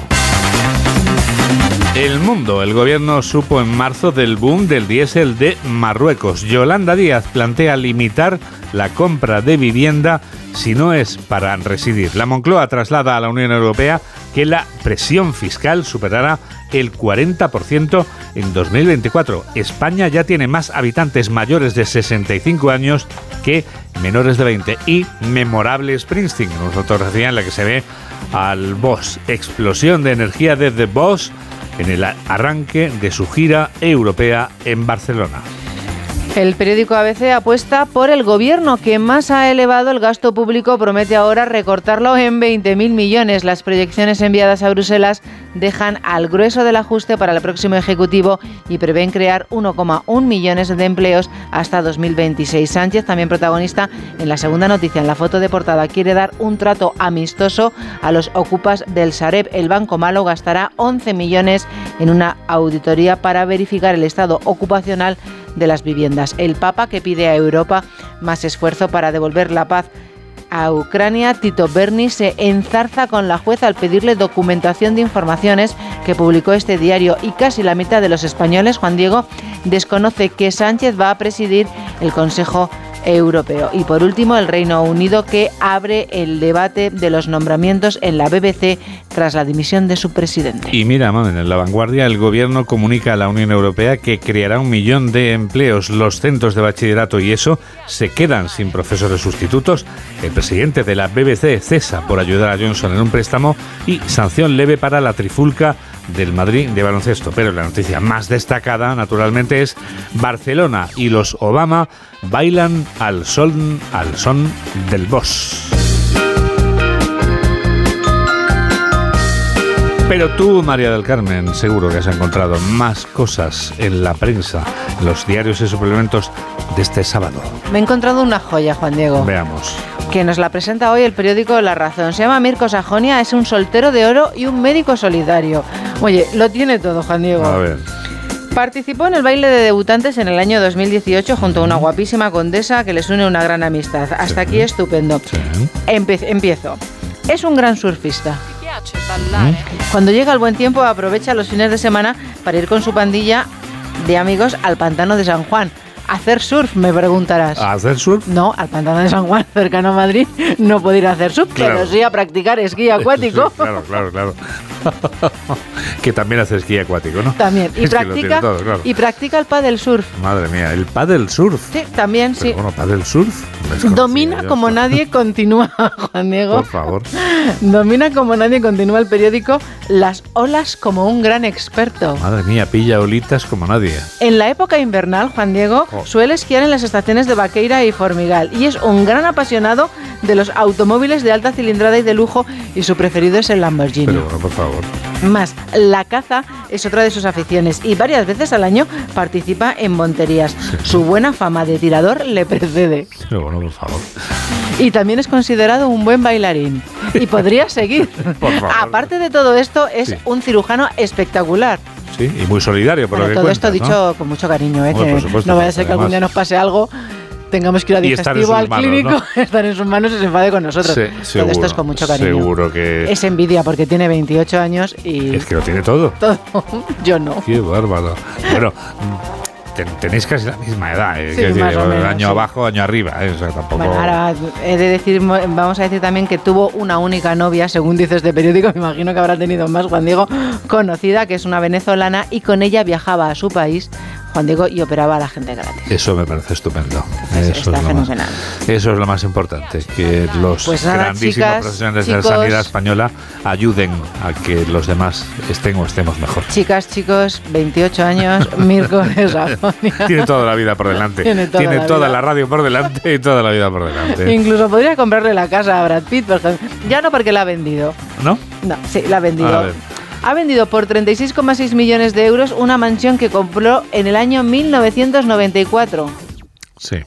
El mundo, el gobierno supo en marzo del boom del diésel de Marruecos. Yolanda Díaz plantea limitar la compra de vivienda si no es para residir. La Moncloa traslada a la Unión Europea que la presión fiscal superará el 40% en 2024. España ya tiene más habitantes mayores de 65 años que menores de 20 y memorable Springsteen, una fotografía en la que se ve al Boss, explosión de energía desde Boss en el arranque de su gira europea en Barcelona. El periódico ABC apuesta por el gobierno que más ha elevado el gasto público, promete ahora recortarlo en 20.000 millones. Las proyecciones enviadas a Bruselas dejan al grueso del ajuste para el próximo Ejecutivo y prevén crear 1,1 millones de empleos hasta 2026. Sánchez, también protagonista en la segunda noticia, en la foto de portada, quiere dar un trato amistoso a los ocupas del Sareb. El Banco Malo gastará 11 millones en una auditoría para verificar el estado ocupacional de las viviendas. El Papa que pide a Europa más esfuerzo para devolver la paz a Ucrania, Tito Berni se enzarza con la jueza al pedirle documentación de informaciones que publicó este diario y casi la mitad de los españoles, Juan Diego, desconoce que Sánchez va a presidir el Consejo Europeo. Y por último, el Reino Unido que abre el debate de los nombramientos en la BBC tras la dimisión de su presidente. Y mira, mamen, en la vanguardia el gobierno comunica a la Unión Europea que creará un millón de empleos. Los centros de bachillerato y eso se quedan sin profesores sustitutos. El presidente de la BBC cesa por ayudar a Johnson en un préstamo y sanción leve para la trifulca del Madrid de baloncesto. Pero la noticia más destacada, naturalmente, es Barcelona y los Obama bailan al son, al son del boss. Pero tú, María del Carmen, seguro que has encontrado más cosas en la prensa, en los diarios y suplementos de este sábado. Me he encontrado una joya, Juan Diego. Veamos. Que nos la presenta hoy el periódico La Razón. Se llama Mirko Sajonia, es un soltero de oro y un médico solidario. Oye, lo tiene todo, Juan Diego. A ver. Participó en el baile de debutantes en el año 2018 junto a una guapísima condesa que les une una gran amistad. Hasta aquí estupendo. Empe- empiezo. Es un gran surfista. Cuando llega el buen tiempo aprovecha los fines de semana para ir con su pandilla de amigos al pantano de San Juan. ¿Hacer surf? Me preguntarás. ¿A hacer surf? No, al pantano de San Juan, cercano a Madrid, no puedo ir a hacer surf, Claro. pero sí a practicar esquí acuático. Sí, claro, claro, claro. que también hace esquí acuático, ¿no? También. Y Es practica, todo, claro. y practica el paddle surf. Madre mía, el paddle surf. Sí, también, sí. Bueno, paddle surf. Domina como esto. nadie continúa, Juan Diego. Por favor. Domina como nadie continúa el periódico Las olas como un gran experto. Madre mía, pilla olitas como nadie. En la época invernal, Juan Diego Oh. Suele esquiar en las estaciones de Vaqueira y Formigal y es un gran apasionado de los automóviles de alta cilindrada y de lujo y su preferido es el Lamborghini. Pero bueno, por favor. Más, la caza es otra de sus aficiones y varias veces al año participa en monterías. Su buena fama de tirador le precede. Pero bueno, por favor. Y también es considerado un buen bailarín. Y podría seguir. Por favor. Aparte de todo esto, es Sí. un cirujano espectacular. Sí, y muy solidario, por Bueno, lo que todo esto dicho ¿no? con mucho cariño, ¿eh? Por supuesto, no vaya a ser que algún día nos pase algo, tengamos que ir a digestivo al manos, clínico, ¿no? estar en sus manos y se enfade con nosotros. Sí, todo seguro, esto es con mucho cariño. Seguro que. Es envidia porque tiene 28 años y Es que lo tiene todo. todo. Yo no. Qué bárbaro. Bueno, ten- tenéis casi la misma edad. eh, Sí, decir, o menos, año sí. abajo, año arriba. eh, o sea, tampoco. Bueno, ahora he de decir, mo- vamos a decir también que tuvo una única novia, según dice este periódico, me imagino que habrá tenido más, Juan Diego, conocida, que es una venezolana, y con ella viajaba a su país, Juan Diego, y operaba a la gente gratis. Eso me parece estupendo. Eso, está es lo más, fenomenal. eso es lo más importante, que los Pues nada, grandísimos chicas, profesionales de la sanidad española ayuden a que los demás estén o estemos mejor. Chicas, chicos, 28 años, Mirko de Sajonia. Tiene toda la vida por delante. Tiene toda la toda la radio por delante y toda la vida por delante. Incluso podría comprarle la casa a Brad Pitt, por ejemplo. Ya no porque la ha vendido. ¿No? No, sí, la ha vendido. Ha vendido por 36,6 millones de euros una mansión que compró en el año 1994. Sí.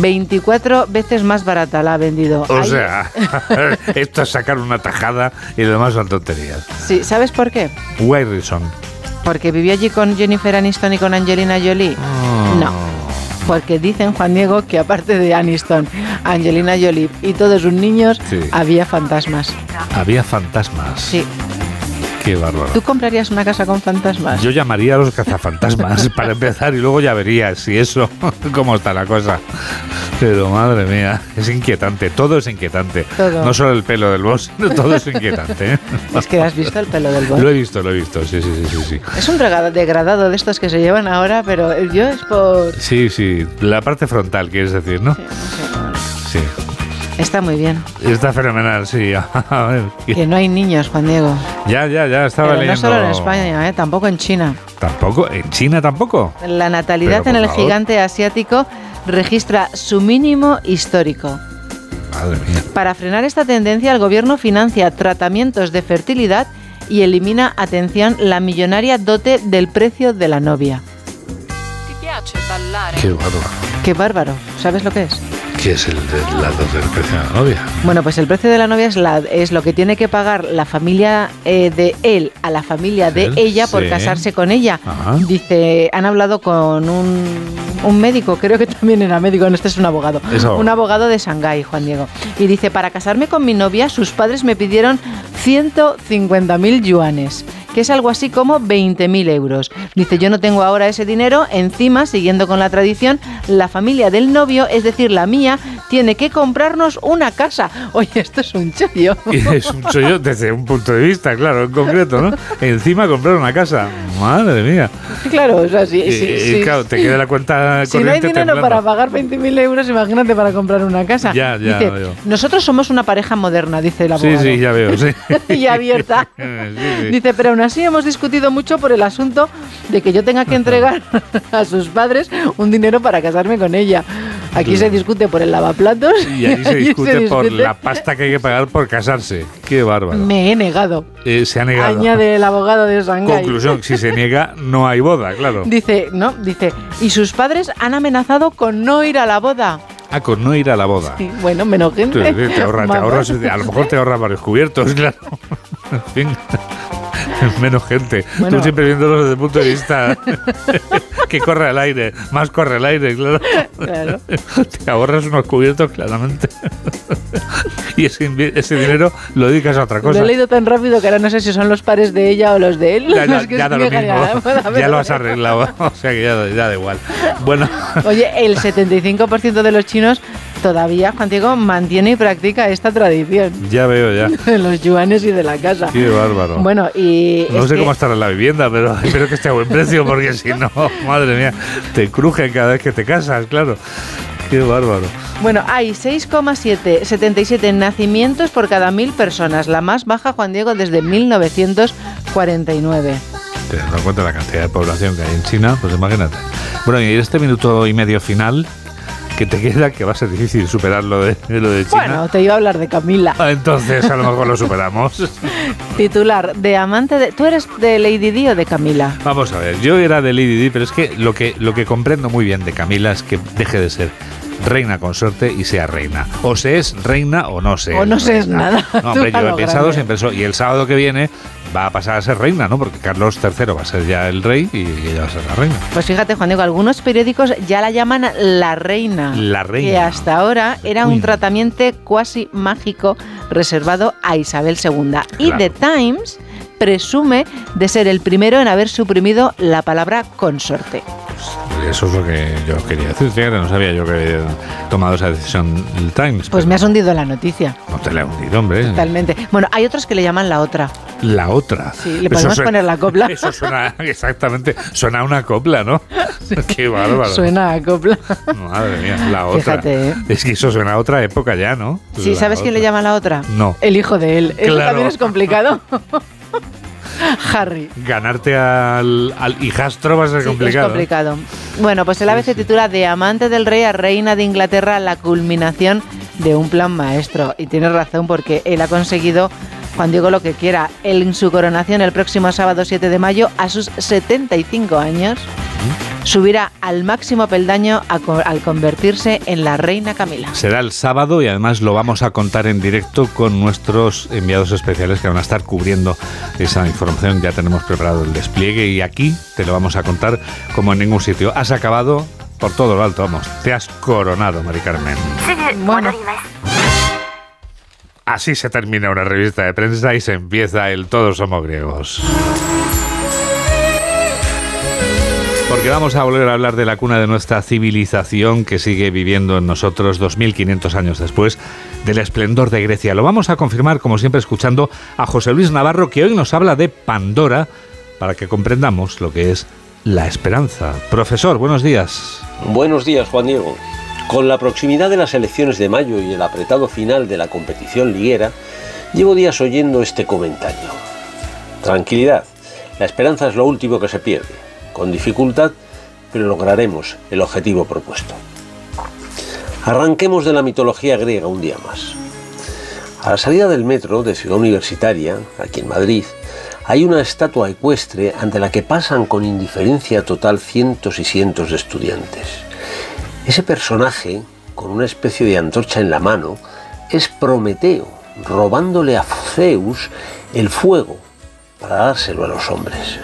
24 veces más barata la ha vendido. O Ahí- sea, esto es sacar una tajada y lo demás son tonterías. Sí, ¿sabes por qué? Reason? Porque vivió allí con Jennifer Aniston y con Angelina Jolie. No. Porque dicen, Juan Diego, que aparte de Aniston, Angelina Jolie y todos sus niños, Sí. había fantasmas. Había fantasmas. Sí. Qué bárbaro. ¿Tú comprarías una casa con fantasmas? Yo llamaría a los cazafantasmas para empezar y luego ya verías si eso, cómo está la cosa. Pero madre mía, es inquietante, todo es inquietante. Todo. No solo el pelo del boss, todo es inquietante. ¿eh? Es que has visto el pelo del bol. Lo he visto, lo he visto, sí, sí, sí, sí. Sí, Es un regado degradado de estos que se llevan ahora, pero yo es por... sí, sí. La parte frontal, quieres decir, ¿no? Sí. Está muy bien. Está fenomenal, sí. A ver, Que no hay niños, Juan Diego. Ya, ya, ya, estaba Pero no leyendo. solo en España, ¿eh? tampoco en China. Tampoco, en China tampoco. La natalidad Pero, en el favor. gigante asiático registra su mínimo histórico. Madre mía. Para frenar esta tendencia, el gobierno financia tratamientos de fertilidad y elimina, atención, la millonaria dote del precio de la novia. Qué bárbaro. Qué bárbaro. ¿Sabes lo que es? ¿Qué es el precio de la novia? Bueno, pues el precio de la novia es, la, es lo que tiene que pagar la familia eh, de él a la familia de Él, ella por sí. casarse con ella. Ajá. Dice, han hablado con un, un médico, creo que también era médico, no, este es un abogado. Es abogado. Un abogado de Shanghái, Juan Diego. Y dice, para casarme con mi novia, sus padres me pidieron 150.000 yuanes que es algo así como 20.000 euros. Dice, yo no tengo ahora ese dinero, encima, siguiendo con la tradición, la familia del novio, es decir, la mía, tiene que comprarnos una casa. Oye, esto es un chollo. Es un chollo desde un punto de vista, claro, en concreto, ¿no? Encima comprar una casa. Madre mía. Claro, o sea, sí, Y, sí, y sí. claro, te queda la cuenta Si no hay dinero temblando. para pagar 20.000 euros, imagínate para comprar una casa. Ya, ya, dice, veo. nosotros somos una pareja moderna, dice Sí, abogado. sí, ya veo, sí. y abierta. Sí, sí. Dice, pero aún así hemos discutido mucho por el asunto de que yo tenga que entregar a sus padres un dinero para casarme con ella. Aquí se discute por el lavaplatos. Y ahí se discute por discute- la pasta que hay que pagar por casarse. Qué bárbaro. Me he negado. Eh, se ha negado. Añade el abogado de Shanghái. Conclusión, si se niega, no hay boda, claro. Dice, no, dice, y sus padres han amenazado con no ir a la boda. Ah, con no ir a la boda. Sí, bueno, menos Te, gente. te- ahorra- te ahorras- a lo mejor te ahorras varios cubiertos, claro. En fin. Menos gente. Bueno. Tú siempre viéndolo desde el punto de vista que corre el aire, más corre el aire, claro. Claro. Te ahorras unos cubiertos, claramente. y ese, ese dinero lo dedicas a otra cosa. Lo he leído tan rápido que ahora no sé si son los pares de ella o los de él. Ya, ya, los que ya se da lo mismo. ya, lo has arreglado. O sea que ya, ya da igual. Bueno, Oye, el 75% de los chinos todavía, Juan Diego, mantiene y practica esta tradición ya veo ya. de los yuanes y de la casa. Qué bárbaro. Bueno, y No sé que- cómo estará la vivienda, pero espero que esté a buen precio, porque si no, madre mía, te crujen cada vez que te casas, claro. Qué bárbaro. bueno, hay 6,7 77 nacimientos por cada mil personas, la más baja, Juan Diego, desde 1949. Teniendo en cuenta la cantidad de población que hay en China, pues imagínate. Bueno, y este minuto y medio final, que te queda, que va a ser difícil superar lo de, lo de China. Bueno, te iba a hablar de Camila. Ah, Entonces a lo mejor lo superamos. Titular de amante de. ¿Tú eres de Lady Di o de Camila? Vamos a ver, yo era de Lady Di, pero es que lo que lo que comprendo muy bien de Camila es que deje de ser reina consorte y sea reina. O se es reina o no se O es no se es nada. No, hombre, yo he pensado siempre eso. Y el sábado que viene va a pasar a ser reina, ¿no? Porque Carlos III va a ser ya el rey y ella va a ser la reina. Pues fíjate, Juan Diego, algunos periódicos ya la llaman la reina. La reina. Que hasta ahora era un tratamiento cuasi mágico reservado a Isabel II. Y. The Times presume de ser el primero en haber suprimido la palabra consorte. Eso es lo que yo quería decir. Fíjate, no sabía yo que había tomado esa decisión el Times. Pues me has hundido la noticia. No te la he hundido, hombre. Totalmente. Bueno, hay otros que le llaman la otra. La otra. Sí, le podemos poner la copla. Eso suena, exactamente, suena a una copla, ¿no? Qué bárbaro. Suena a copla. Madre mía, la otra. Fíjate, ¿eh? Es que eso suena a otra época ya, ¿no? Sí, ¿sabes quién le otra. llama la otra? No. El hijo de él. Eso Claro. también es complicado. Harry. Ganarte al, al hijastro va a ser Sí, complicado. Es complicado. Bueno, pues el ABC titula De amante del rey a reina de Inglaterra, la culminación de un plan maestro. Y tiene razón porque él ha conseguido, Juan Diego, lo que quiera. Él en su coronación el próximo sábado 7 de mayo, a sus 75 años, subirá al máximo peldaño a al convertirse en la reina Camila. Será el sábado y además lo vamos a contar en directo con nuestros enviados especiales que van a estar cubriendo esa información. Ya tenemos preparado el despliegue y aquí te lo vamos a contar como en ningún sitio. Has acabado por todo lo alto, vamos. Te has coronado, Mari Carmen. Bueno, Así se termina una revista de prensa y se empieza el Todos somos griegos. Porque vamos a volver a hablar de la cuna de nuestra civilización que sigue viviendo en nosotros 2500 años después del esplendor de Grecia. Lo vamos a confirmar, como siempre, escuchando a José Luis Navarro, que hoy nos habla de Pandora, para que comprendamos lo que es la esperanza. Profesor, buenos días. Buenos días, Juan Diego. Con la proximidad de las elecciones de mayo y el apretado final de la competición liguera, llevo días oyendo este comentario. Tranquilidad, la esperanza es lo último que se pierde. Con dificultad, pero lograremos el objetivo propuesto. Arranquemos de la mitología griega un día más. A la salida del metro de Ciudad Universitaria, aquí en Madrid, hay una estatua ecuestre ante la que pasan con indiferencia total cientos y cientos de estudiantes. Ese personaje, con una especie de antorcha en la mano, es Prometeo, robándole a Zeus el fuego para dárselo a los hombres.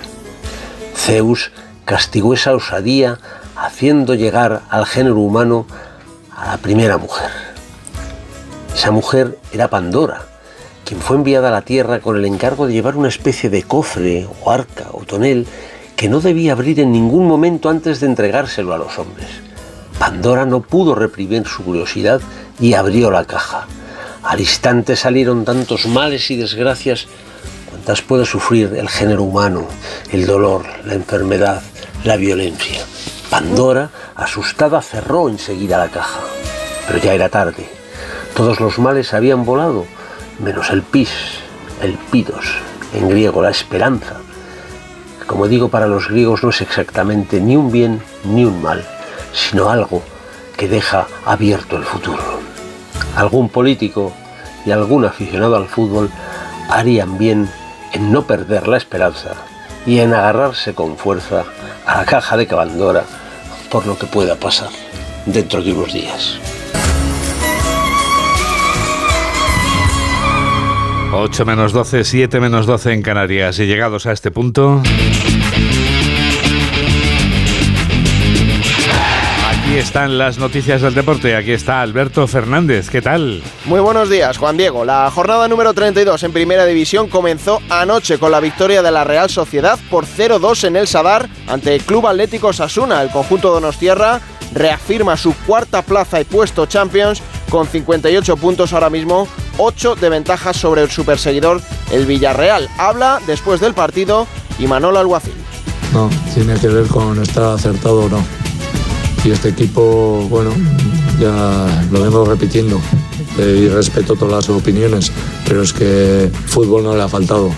Zeus castigó esa osadía haciendo llegar al género humano a la primera mujer. Esa mujer era Pandora, quien fue enviada a la Tierra con el encargo de llevar una especie de cofre o arca o tonel que no debía abrir en ningún momento antes de entregárselo a los hombres. Pandora no pudo reprimir su curiosidad y abrió la caja. Al instante salieron tantos males y desgracias cuantas puede sufrir el género humano, el dolor, la enfermedad, la violencia. Pandora, asustada, cerró enseguida la caja. Pero ya era tarde. Todos los males habían volado, menos el pis, el pidos, en griego la esperanza. Como digo, para los griegos no es exactamente ni un bien ni un mal, sino algo que deja abierto el futuro. Algún político y algún aficionado al fútbol harían bien en no perder la esperanza y en agarrarse con fuerza a la caja de Cabandora por lo que pueda pasar dentro de unos días. 8 menos 12, 7 menos 12 en Canarias. Y llegados a este punto. Aquí están las noticias del deporte. Aquí está Alberto Fernández. ¿Qué tal? Muy buenos días, Juan Diego. La jornada número 32 en Primera División comenzó anoche con la victoria de la Real Sociedad por 0-2 en el Sadar ante el Club Atlético Sasuna. El conjunto Donostierra reafirma su cuarta plaza y puesto Champions con 58 puntos ahora mismo, 8 de ventaja sobre el superseguidor el Villarreal. Habla después del partido y Manolo Alguacil. No, tiene que ver con estar acertado o no. Y este equipo, bueno, ya lo vengo repitiendo eh, y respeto todas las opiniones, pero es que fútbol no le ha faltado.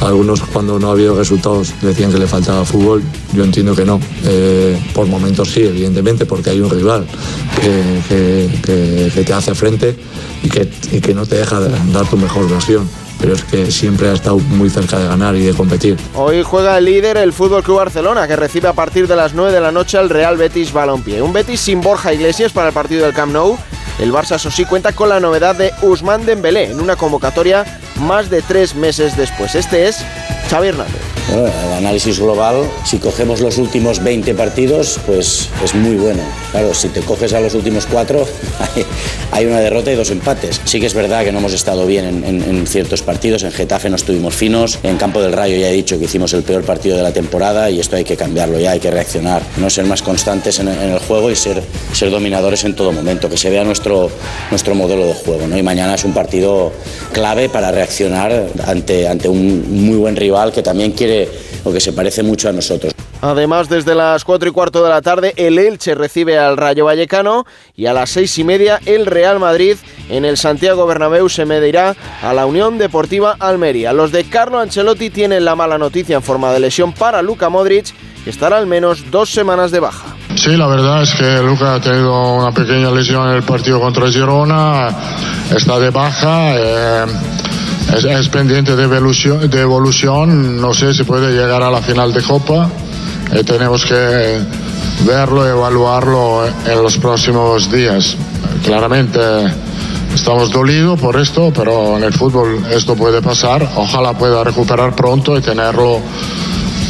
Algunos cuando no ha habido resultados decían que le faltaba fútbol, yo entiendo que no. Eh, por momentos sí, evidentemente, porque hay un rival que, te hace frente y que, y que no te deja dar tu mejor versión. Pero es que siempre ha estado muy cerca de ganar y de competir. Hoy juega el líder el Fútbol Club Barcelona, que recibe a partir de las 9 de la noche al Real Betis Balompié. Un Betis sin Borja Iglesias para el partido del Camp Nou. El Barça, eso cuenta con la novedad de Usman Dembélé en una convocatoria más de tres meses después. Este es Xavi Hernández. El análisis global, si cogemos los últimos 20 partidos, pues es muy bueno. Claro, si te coges a los últimos cuatro, hay una derrota y dos empates. Sí que es verdad que no hemos estado bien en, ciertos partidos. En Getafe no estuvimos finos. En Campo del Rayo ya he dicho que hicimos el peor partido de la temporada y esto hay que cambiarlo ya, hay que reaccionar. No ser más constantes en, el juego y ser, dominadores en todo momento, que se vea nuestro, nuestro modelo de juego. Y mañana es un partido clave para reaccionar ante, ante un muy buen rival que también quiere o que se parece mucho a nosotros. Además, desde las 4 y cuarto de la tarde, el Elche recibe al Rayo Vallecano y a las 6 y media el Real Madrid en el Santiago Bernabéu se medirá a la Unión Deportiva Almería. Los de Carlo Ancelotti tienen la mala noticia en forma de lesión para Luka Modric, que estará al menos dos semanas de baja. Sí, la verdad es que Luca ha tenido una pequeña lesión en el partido contra Girona, está de baja. Eh, es, pendiente de evolución, no sé si puede llegar a la final de Copa. Eh, tenemos que verlo, evaluarlo en los próximos días. Claramente estamos dolidos por esto, pero en el fútbol esto puede pasar. Ojalá pueda recuperar pronto y tenerlo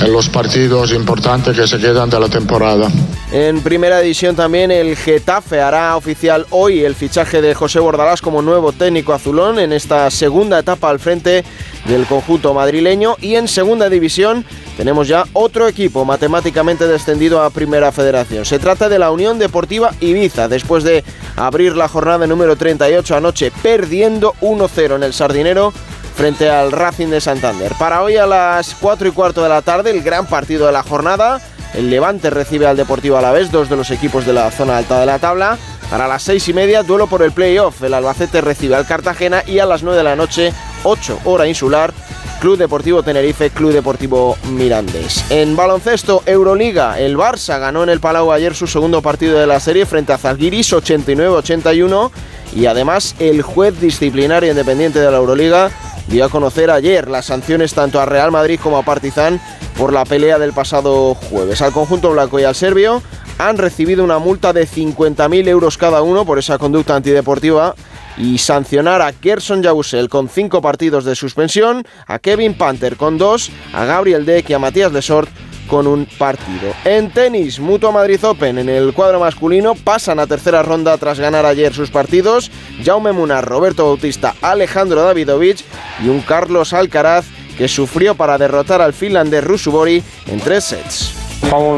en los partidos importantes que se quedan de la temporada. En primera división también el Getafe hará oficial hoy el fichaje de José Bordalás como nuevo técnico azulón en esta segunda etapa al frente del conjunto madrileño y en segunda división tenemos ya otro equipo matemáticamente descendido a Primera Federación. Se trata de la Unión Deportiva Ibiza después de abrir la jornada número 38 anoche perdiendo 1-0 en el Sardinero frente al Racing de Santander. Para hoy a las 4 y cuarto de la tarde, el gran partido de la jornada. El Levante recibe al Deportivo Alavés, dos de los equipos de la zona alta de la tabla. Para las 6 y media, duelo por el playoff. El Albacete recibe al Cartagena y a las 9 de la noche, 8 hora insular, Club Deportivo Tenerife, Club Deportivo Mirandés. En baloncesto, Euroliga, el Barça ganó en el Palau ayer su segundo partido de la serie frente a Zalgiris 89-81 y además el juez disciplinario independiente de la Euroliga dio a conocer ayer las sanciones tanto a Real Madrid como a Partizan por la pelea del pasado jueves. Al conjunto blanco y al serbio han recibido una multa de 50.000 euros cada uno por esa conducta antideportiva y sancionar a Gerson Yabusel con cinco partidos de suspensión, a Kevin Panther con dos, a Gabriel Deck y a Matías Lesort con un partido. En tenis, Mutua Madrid Open en el cuadro masculino pasan a tercera ronda tras ganar ayer sus partidos. Jaume Munar, Roberto Bautista, Alejandro Davidovich y un Carlos Alcaraz que sufrió para derrotar al finlandés Rusubori en tres sets.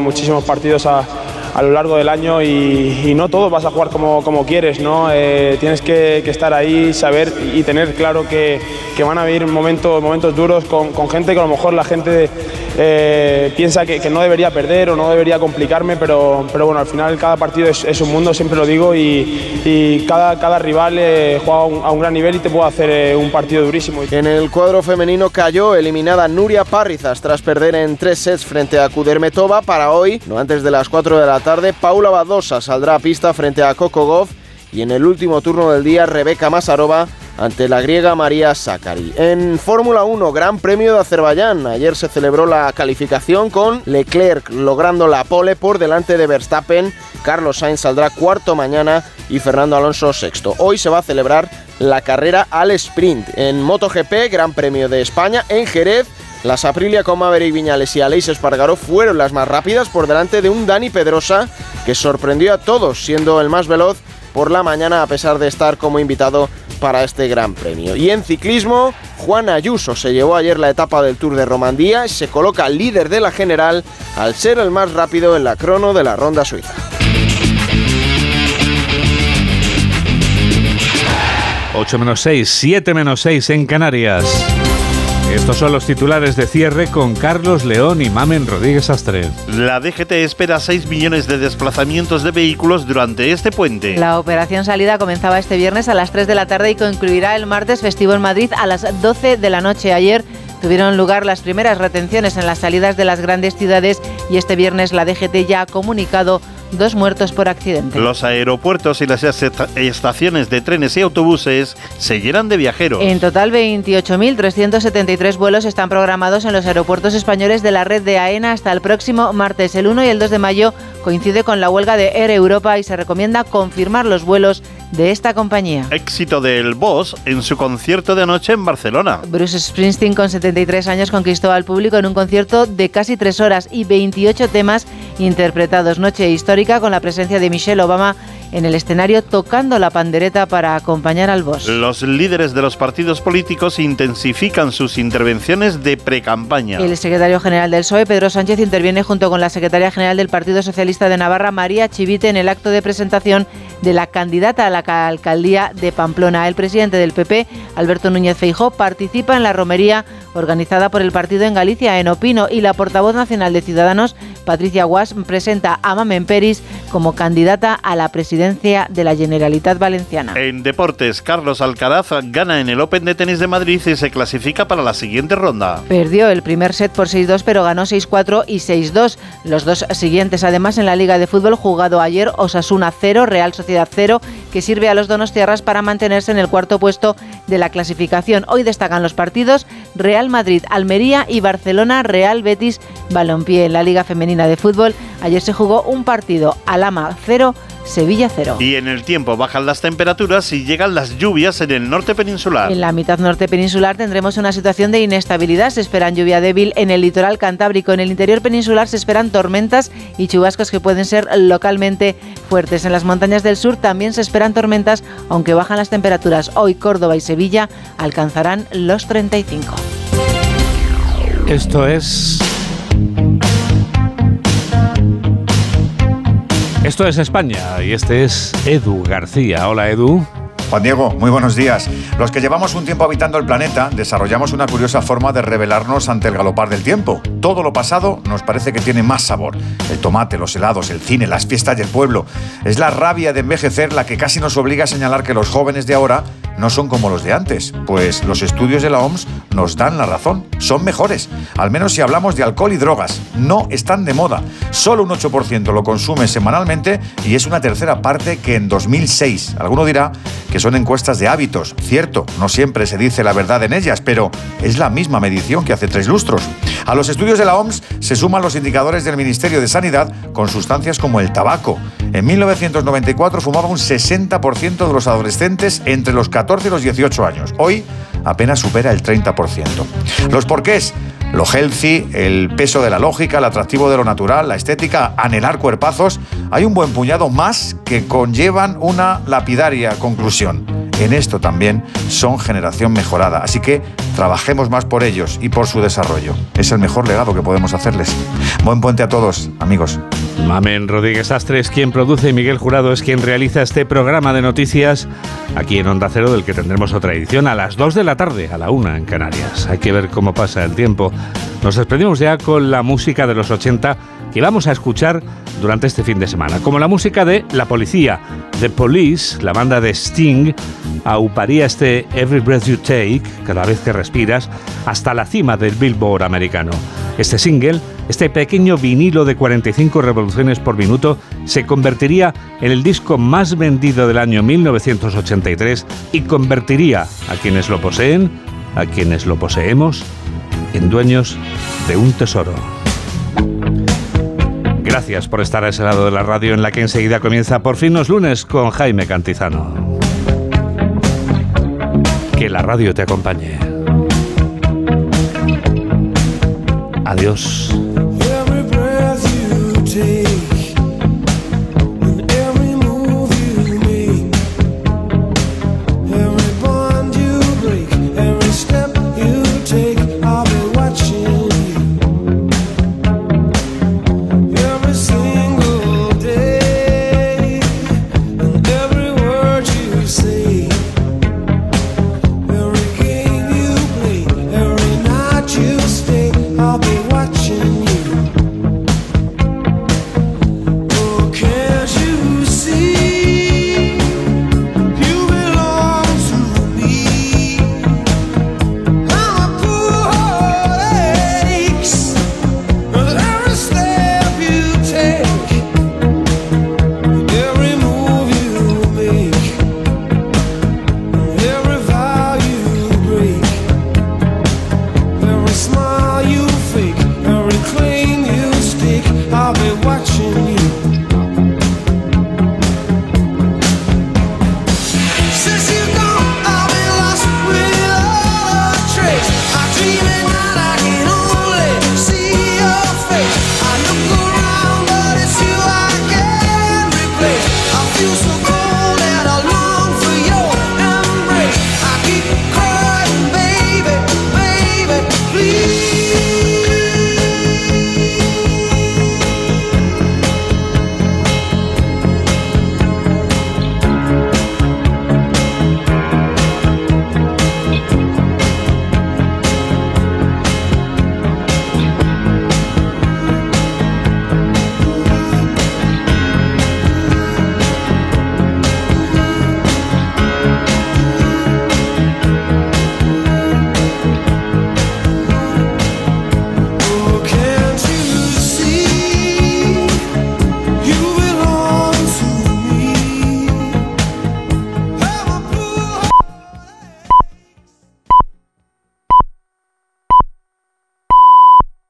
Muchísimos partidos a, a lo largo del año y, no todo vas a jugar como, como quieres, ¿no? Eh, tienes que, estar ahí, saber y tener claro que, que van a haber momentos, momentos duros con, con, gente que a lo mejor la gente eh, piensa que, que, no debería perder o no debería complicarme, pero, pero bueno, al final cada partido es, es un mundo, siempre lo digo, y, y cada, cada rival eh, juega a un, gran nivel y te puede hacer un partido durísimo. En el cuadro femenino cayó eliminada Nuria Parrizas tras perder en tres sets frente a Kudermetova para hoy, no antes de las 4 de la tarde, Paula Badosa saldrá a pista frente a Coco Goff y en el último turno del día Rebeca Masarova ante la griega María Sakari. En Fórmula 1, Gran Premio de Azerbaiyán. Ayer se celebró la calificación con Leclerc logrando la pole por delante de Verstappen. Carlos Sainz saldrá cuarto mañana y Fernando Alonso sexto. Hoy se va a celebrar la carrera al sprint. En MotoGP, Gran Premio de España, en Jerez. Las Aprilia con Maverick Viñales y Aleix Espargaró fueron las más rápidas por delante de un Dani Pedrosa que sorprendió a todos siendo el más veloz por la mañana a pesar de estar como invitado para este gran premio. Y en ciclismo, Juan Ayuso se llevó ayer la etapa del Tour de Romandía y se coloca líder de la general al ser el más rápido en la crono de la ronda suiza. 8 menos 6, 7 menos 6 en Canarias. Estos son los titulares de cierre con Carlos León y Mamen Rodríguez Astre. La DGT espera 6 millones de desplazamientos de vehículos durante este puente. La operación salida comenzaba este viernes a las 3 de la tarde y concluirá el martes festivo en Madrid a las 12 de la noche. Ayer tuvieron lugar las primeras retenciones en las salidas de las grandes ciudades y este viernes la DGT ya ha comunicado dos muertos por accidente. Los aeropuertos y las estaciones de trenes y autobuses se llenan de viajeros. En total, 28.373 vuelos están programados en los aeropuertos españoles de la red de AENA hasta el próximo martes. El 1 y el 2 de mayo coincide con la huelga de Air Europa y se recomienda confirmar los vuelos de esta compañía. Éxito del Boss en su concierto de anoche en Barcelona. Bruce Springsteen, con 73 años, conquistó al público en un concierto de casi tres horas y 28 temas interpretados. Noche histórica con la presencia de Michelle Obama en el escenario tocando la pandereta para acompañar al boss. Los líderes de los partidos políticos intensifican sus intervenciones de precampaña. El secretario general del PSOE, Pedro Sánchez, interviene junto con la secretaria general del Partido Socialista de Navarra, María Chivite, en el acto de presentación de la candidata a la alcaldía de Pamplona. El presidente del PP, Alberto Núñez Feijó, participa en la romería organizada por el partido en Galicia, en Opino, y la portavoz nacional de Ciudadanos, Patricia Guas, presenta a Mamen Peris como candidata a la presidencia de la Generalitat Valenciana. En deportes, Carlos Alcaraz gana en el Open de Tenis de Madrid y se clasifica para la siguiente ronda. Perdió el primer set por 6-2, pero ganó 6-4 y 6-2. Los dos siguientes, además, en la Liga de Fútbol jugado ayer, Osasuna 0, Real Sociedad 0, que sirve a los Donostiarras para mantenerse en el cuarto puesto de la clasificación. Hoy destacan los partidos Real Madrid, Almería y Barcelona, Real Betis, Balompié. En la Liga Femenina de Fútbol, ayer se jugó un partido, Alama 0, Sevilla 0. Y en el tiempo bajan las temperaturas y llegan las lluvias en el norte peninsular. En la mitad norte peninsular tendremos una situación de inestabilidad. Se esperan lluvia débil en el litoral cantábrico. En el interior peninsular se esperan tormentas y chubascos que pueden ser localmente fuertes. En las montañas del sur también se esperan tormentas, aunque bajan las temperaturas. Hoy Córdoba y Sevilla alcanzarán los 35. Esto es Esto es España y este es Edu García. Hola Edu. Juan Diego, muy buenos días. Los que llevamos un tiempo habitando el planeta desarrollamos una curiosa forma de revelarnos ante el galopar del tiempo. Todo lo pasado nos parece que tiene más sabor. El tomate, los helados, el cine, las fiestas y el pueblo. Es la rabia de envejecer la que casi nos obliga a señalar que los jóvenes de ahora no son como los de antes, pues los estudios de la OMS nos dan la razón, son mejores, al menos si hablamos de alcohol y drogas, no están de moda, solo un 8% lo consume semanalmente y es una tercera parte que en 2006. Alguno dirá que son encuestas de hábitos, cierto, no siempre se dice la verdad en ellas, pero es la misma medición que hace tres lustros. A los estudios de la OMS se suman los indicadores del Ministerio de Sanidad con sustancias como el tabaco. En 1994 fumaba un 60% de los adolescentes entre los 14 y los 18 años. Hoy apenas supera el 30%. Los porqués lo healthy, el peso de la lógica, el atractivo de lo natural, la estética, anhelar cuerpazos, hay un buen puñado más que conllevan una lapidaria conclusión. En esto también son generación mejorada, así que trabajemos más por ellos y por su desarrollo. Es el mejor legado que podemos hacerles. Buen puente a todos, amigos. Mamen Rodríguez Astres, quien produce y Miguel Jurado es quien realiza este programa de noticias aquí en Onda Cero, del que tendremos otra edición a las 2 de la tarde, a la 1 en Canarias. Hay que ver cómo pasa el tiempo. Nos despedimos ya con la música de los 80 que vamos a escuchar durante este fin de semana, como la música de La Policía, The Police, la banda de Sting, auparía este Every Breath You Take, cada vez que respiras, hasta la cima del Billboard americano. Este single, este pequeño vinilo de 45 revoluciones por minuto, se convertiría en el disco más vendido del año 1983 y convertiría a quienes lo poseen, a quienes lo poseemos, en dueños de un tesoro. Gracias por estar a ese lado de la radio en la que enseguida comienza por fin los lunes con Jaime Cantizano. Que la radio te acompañe. Adiós.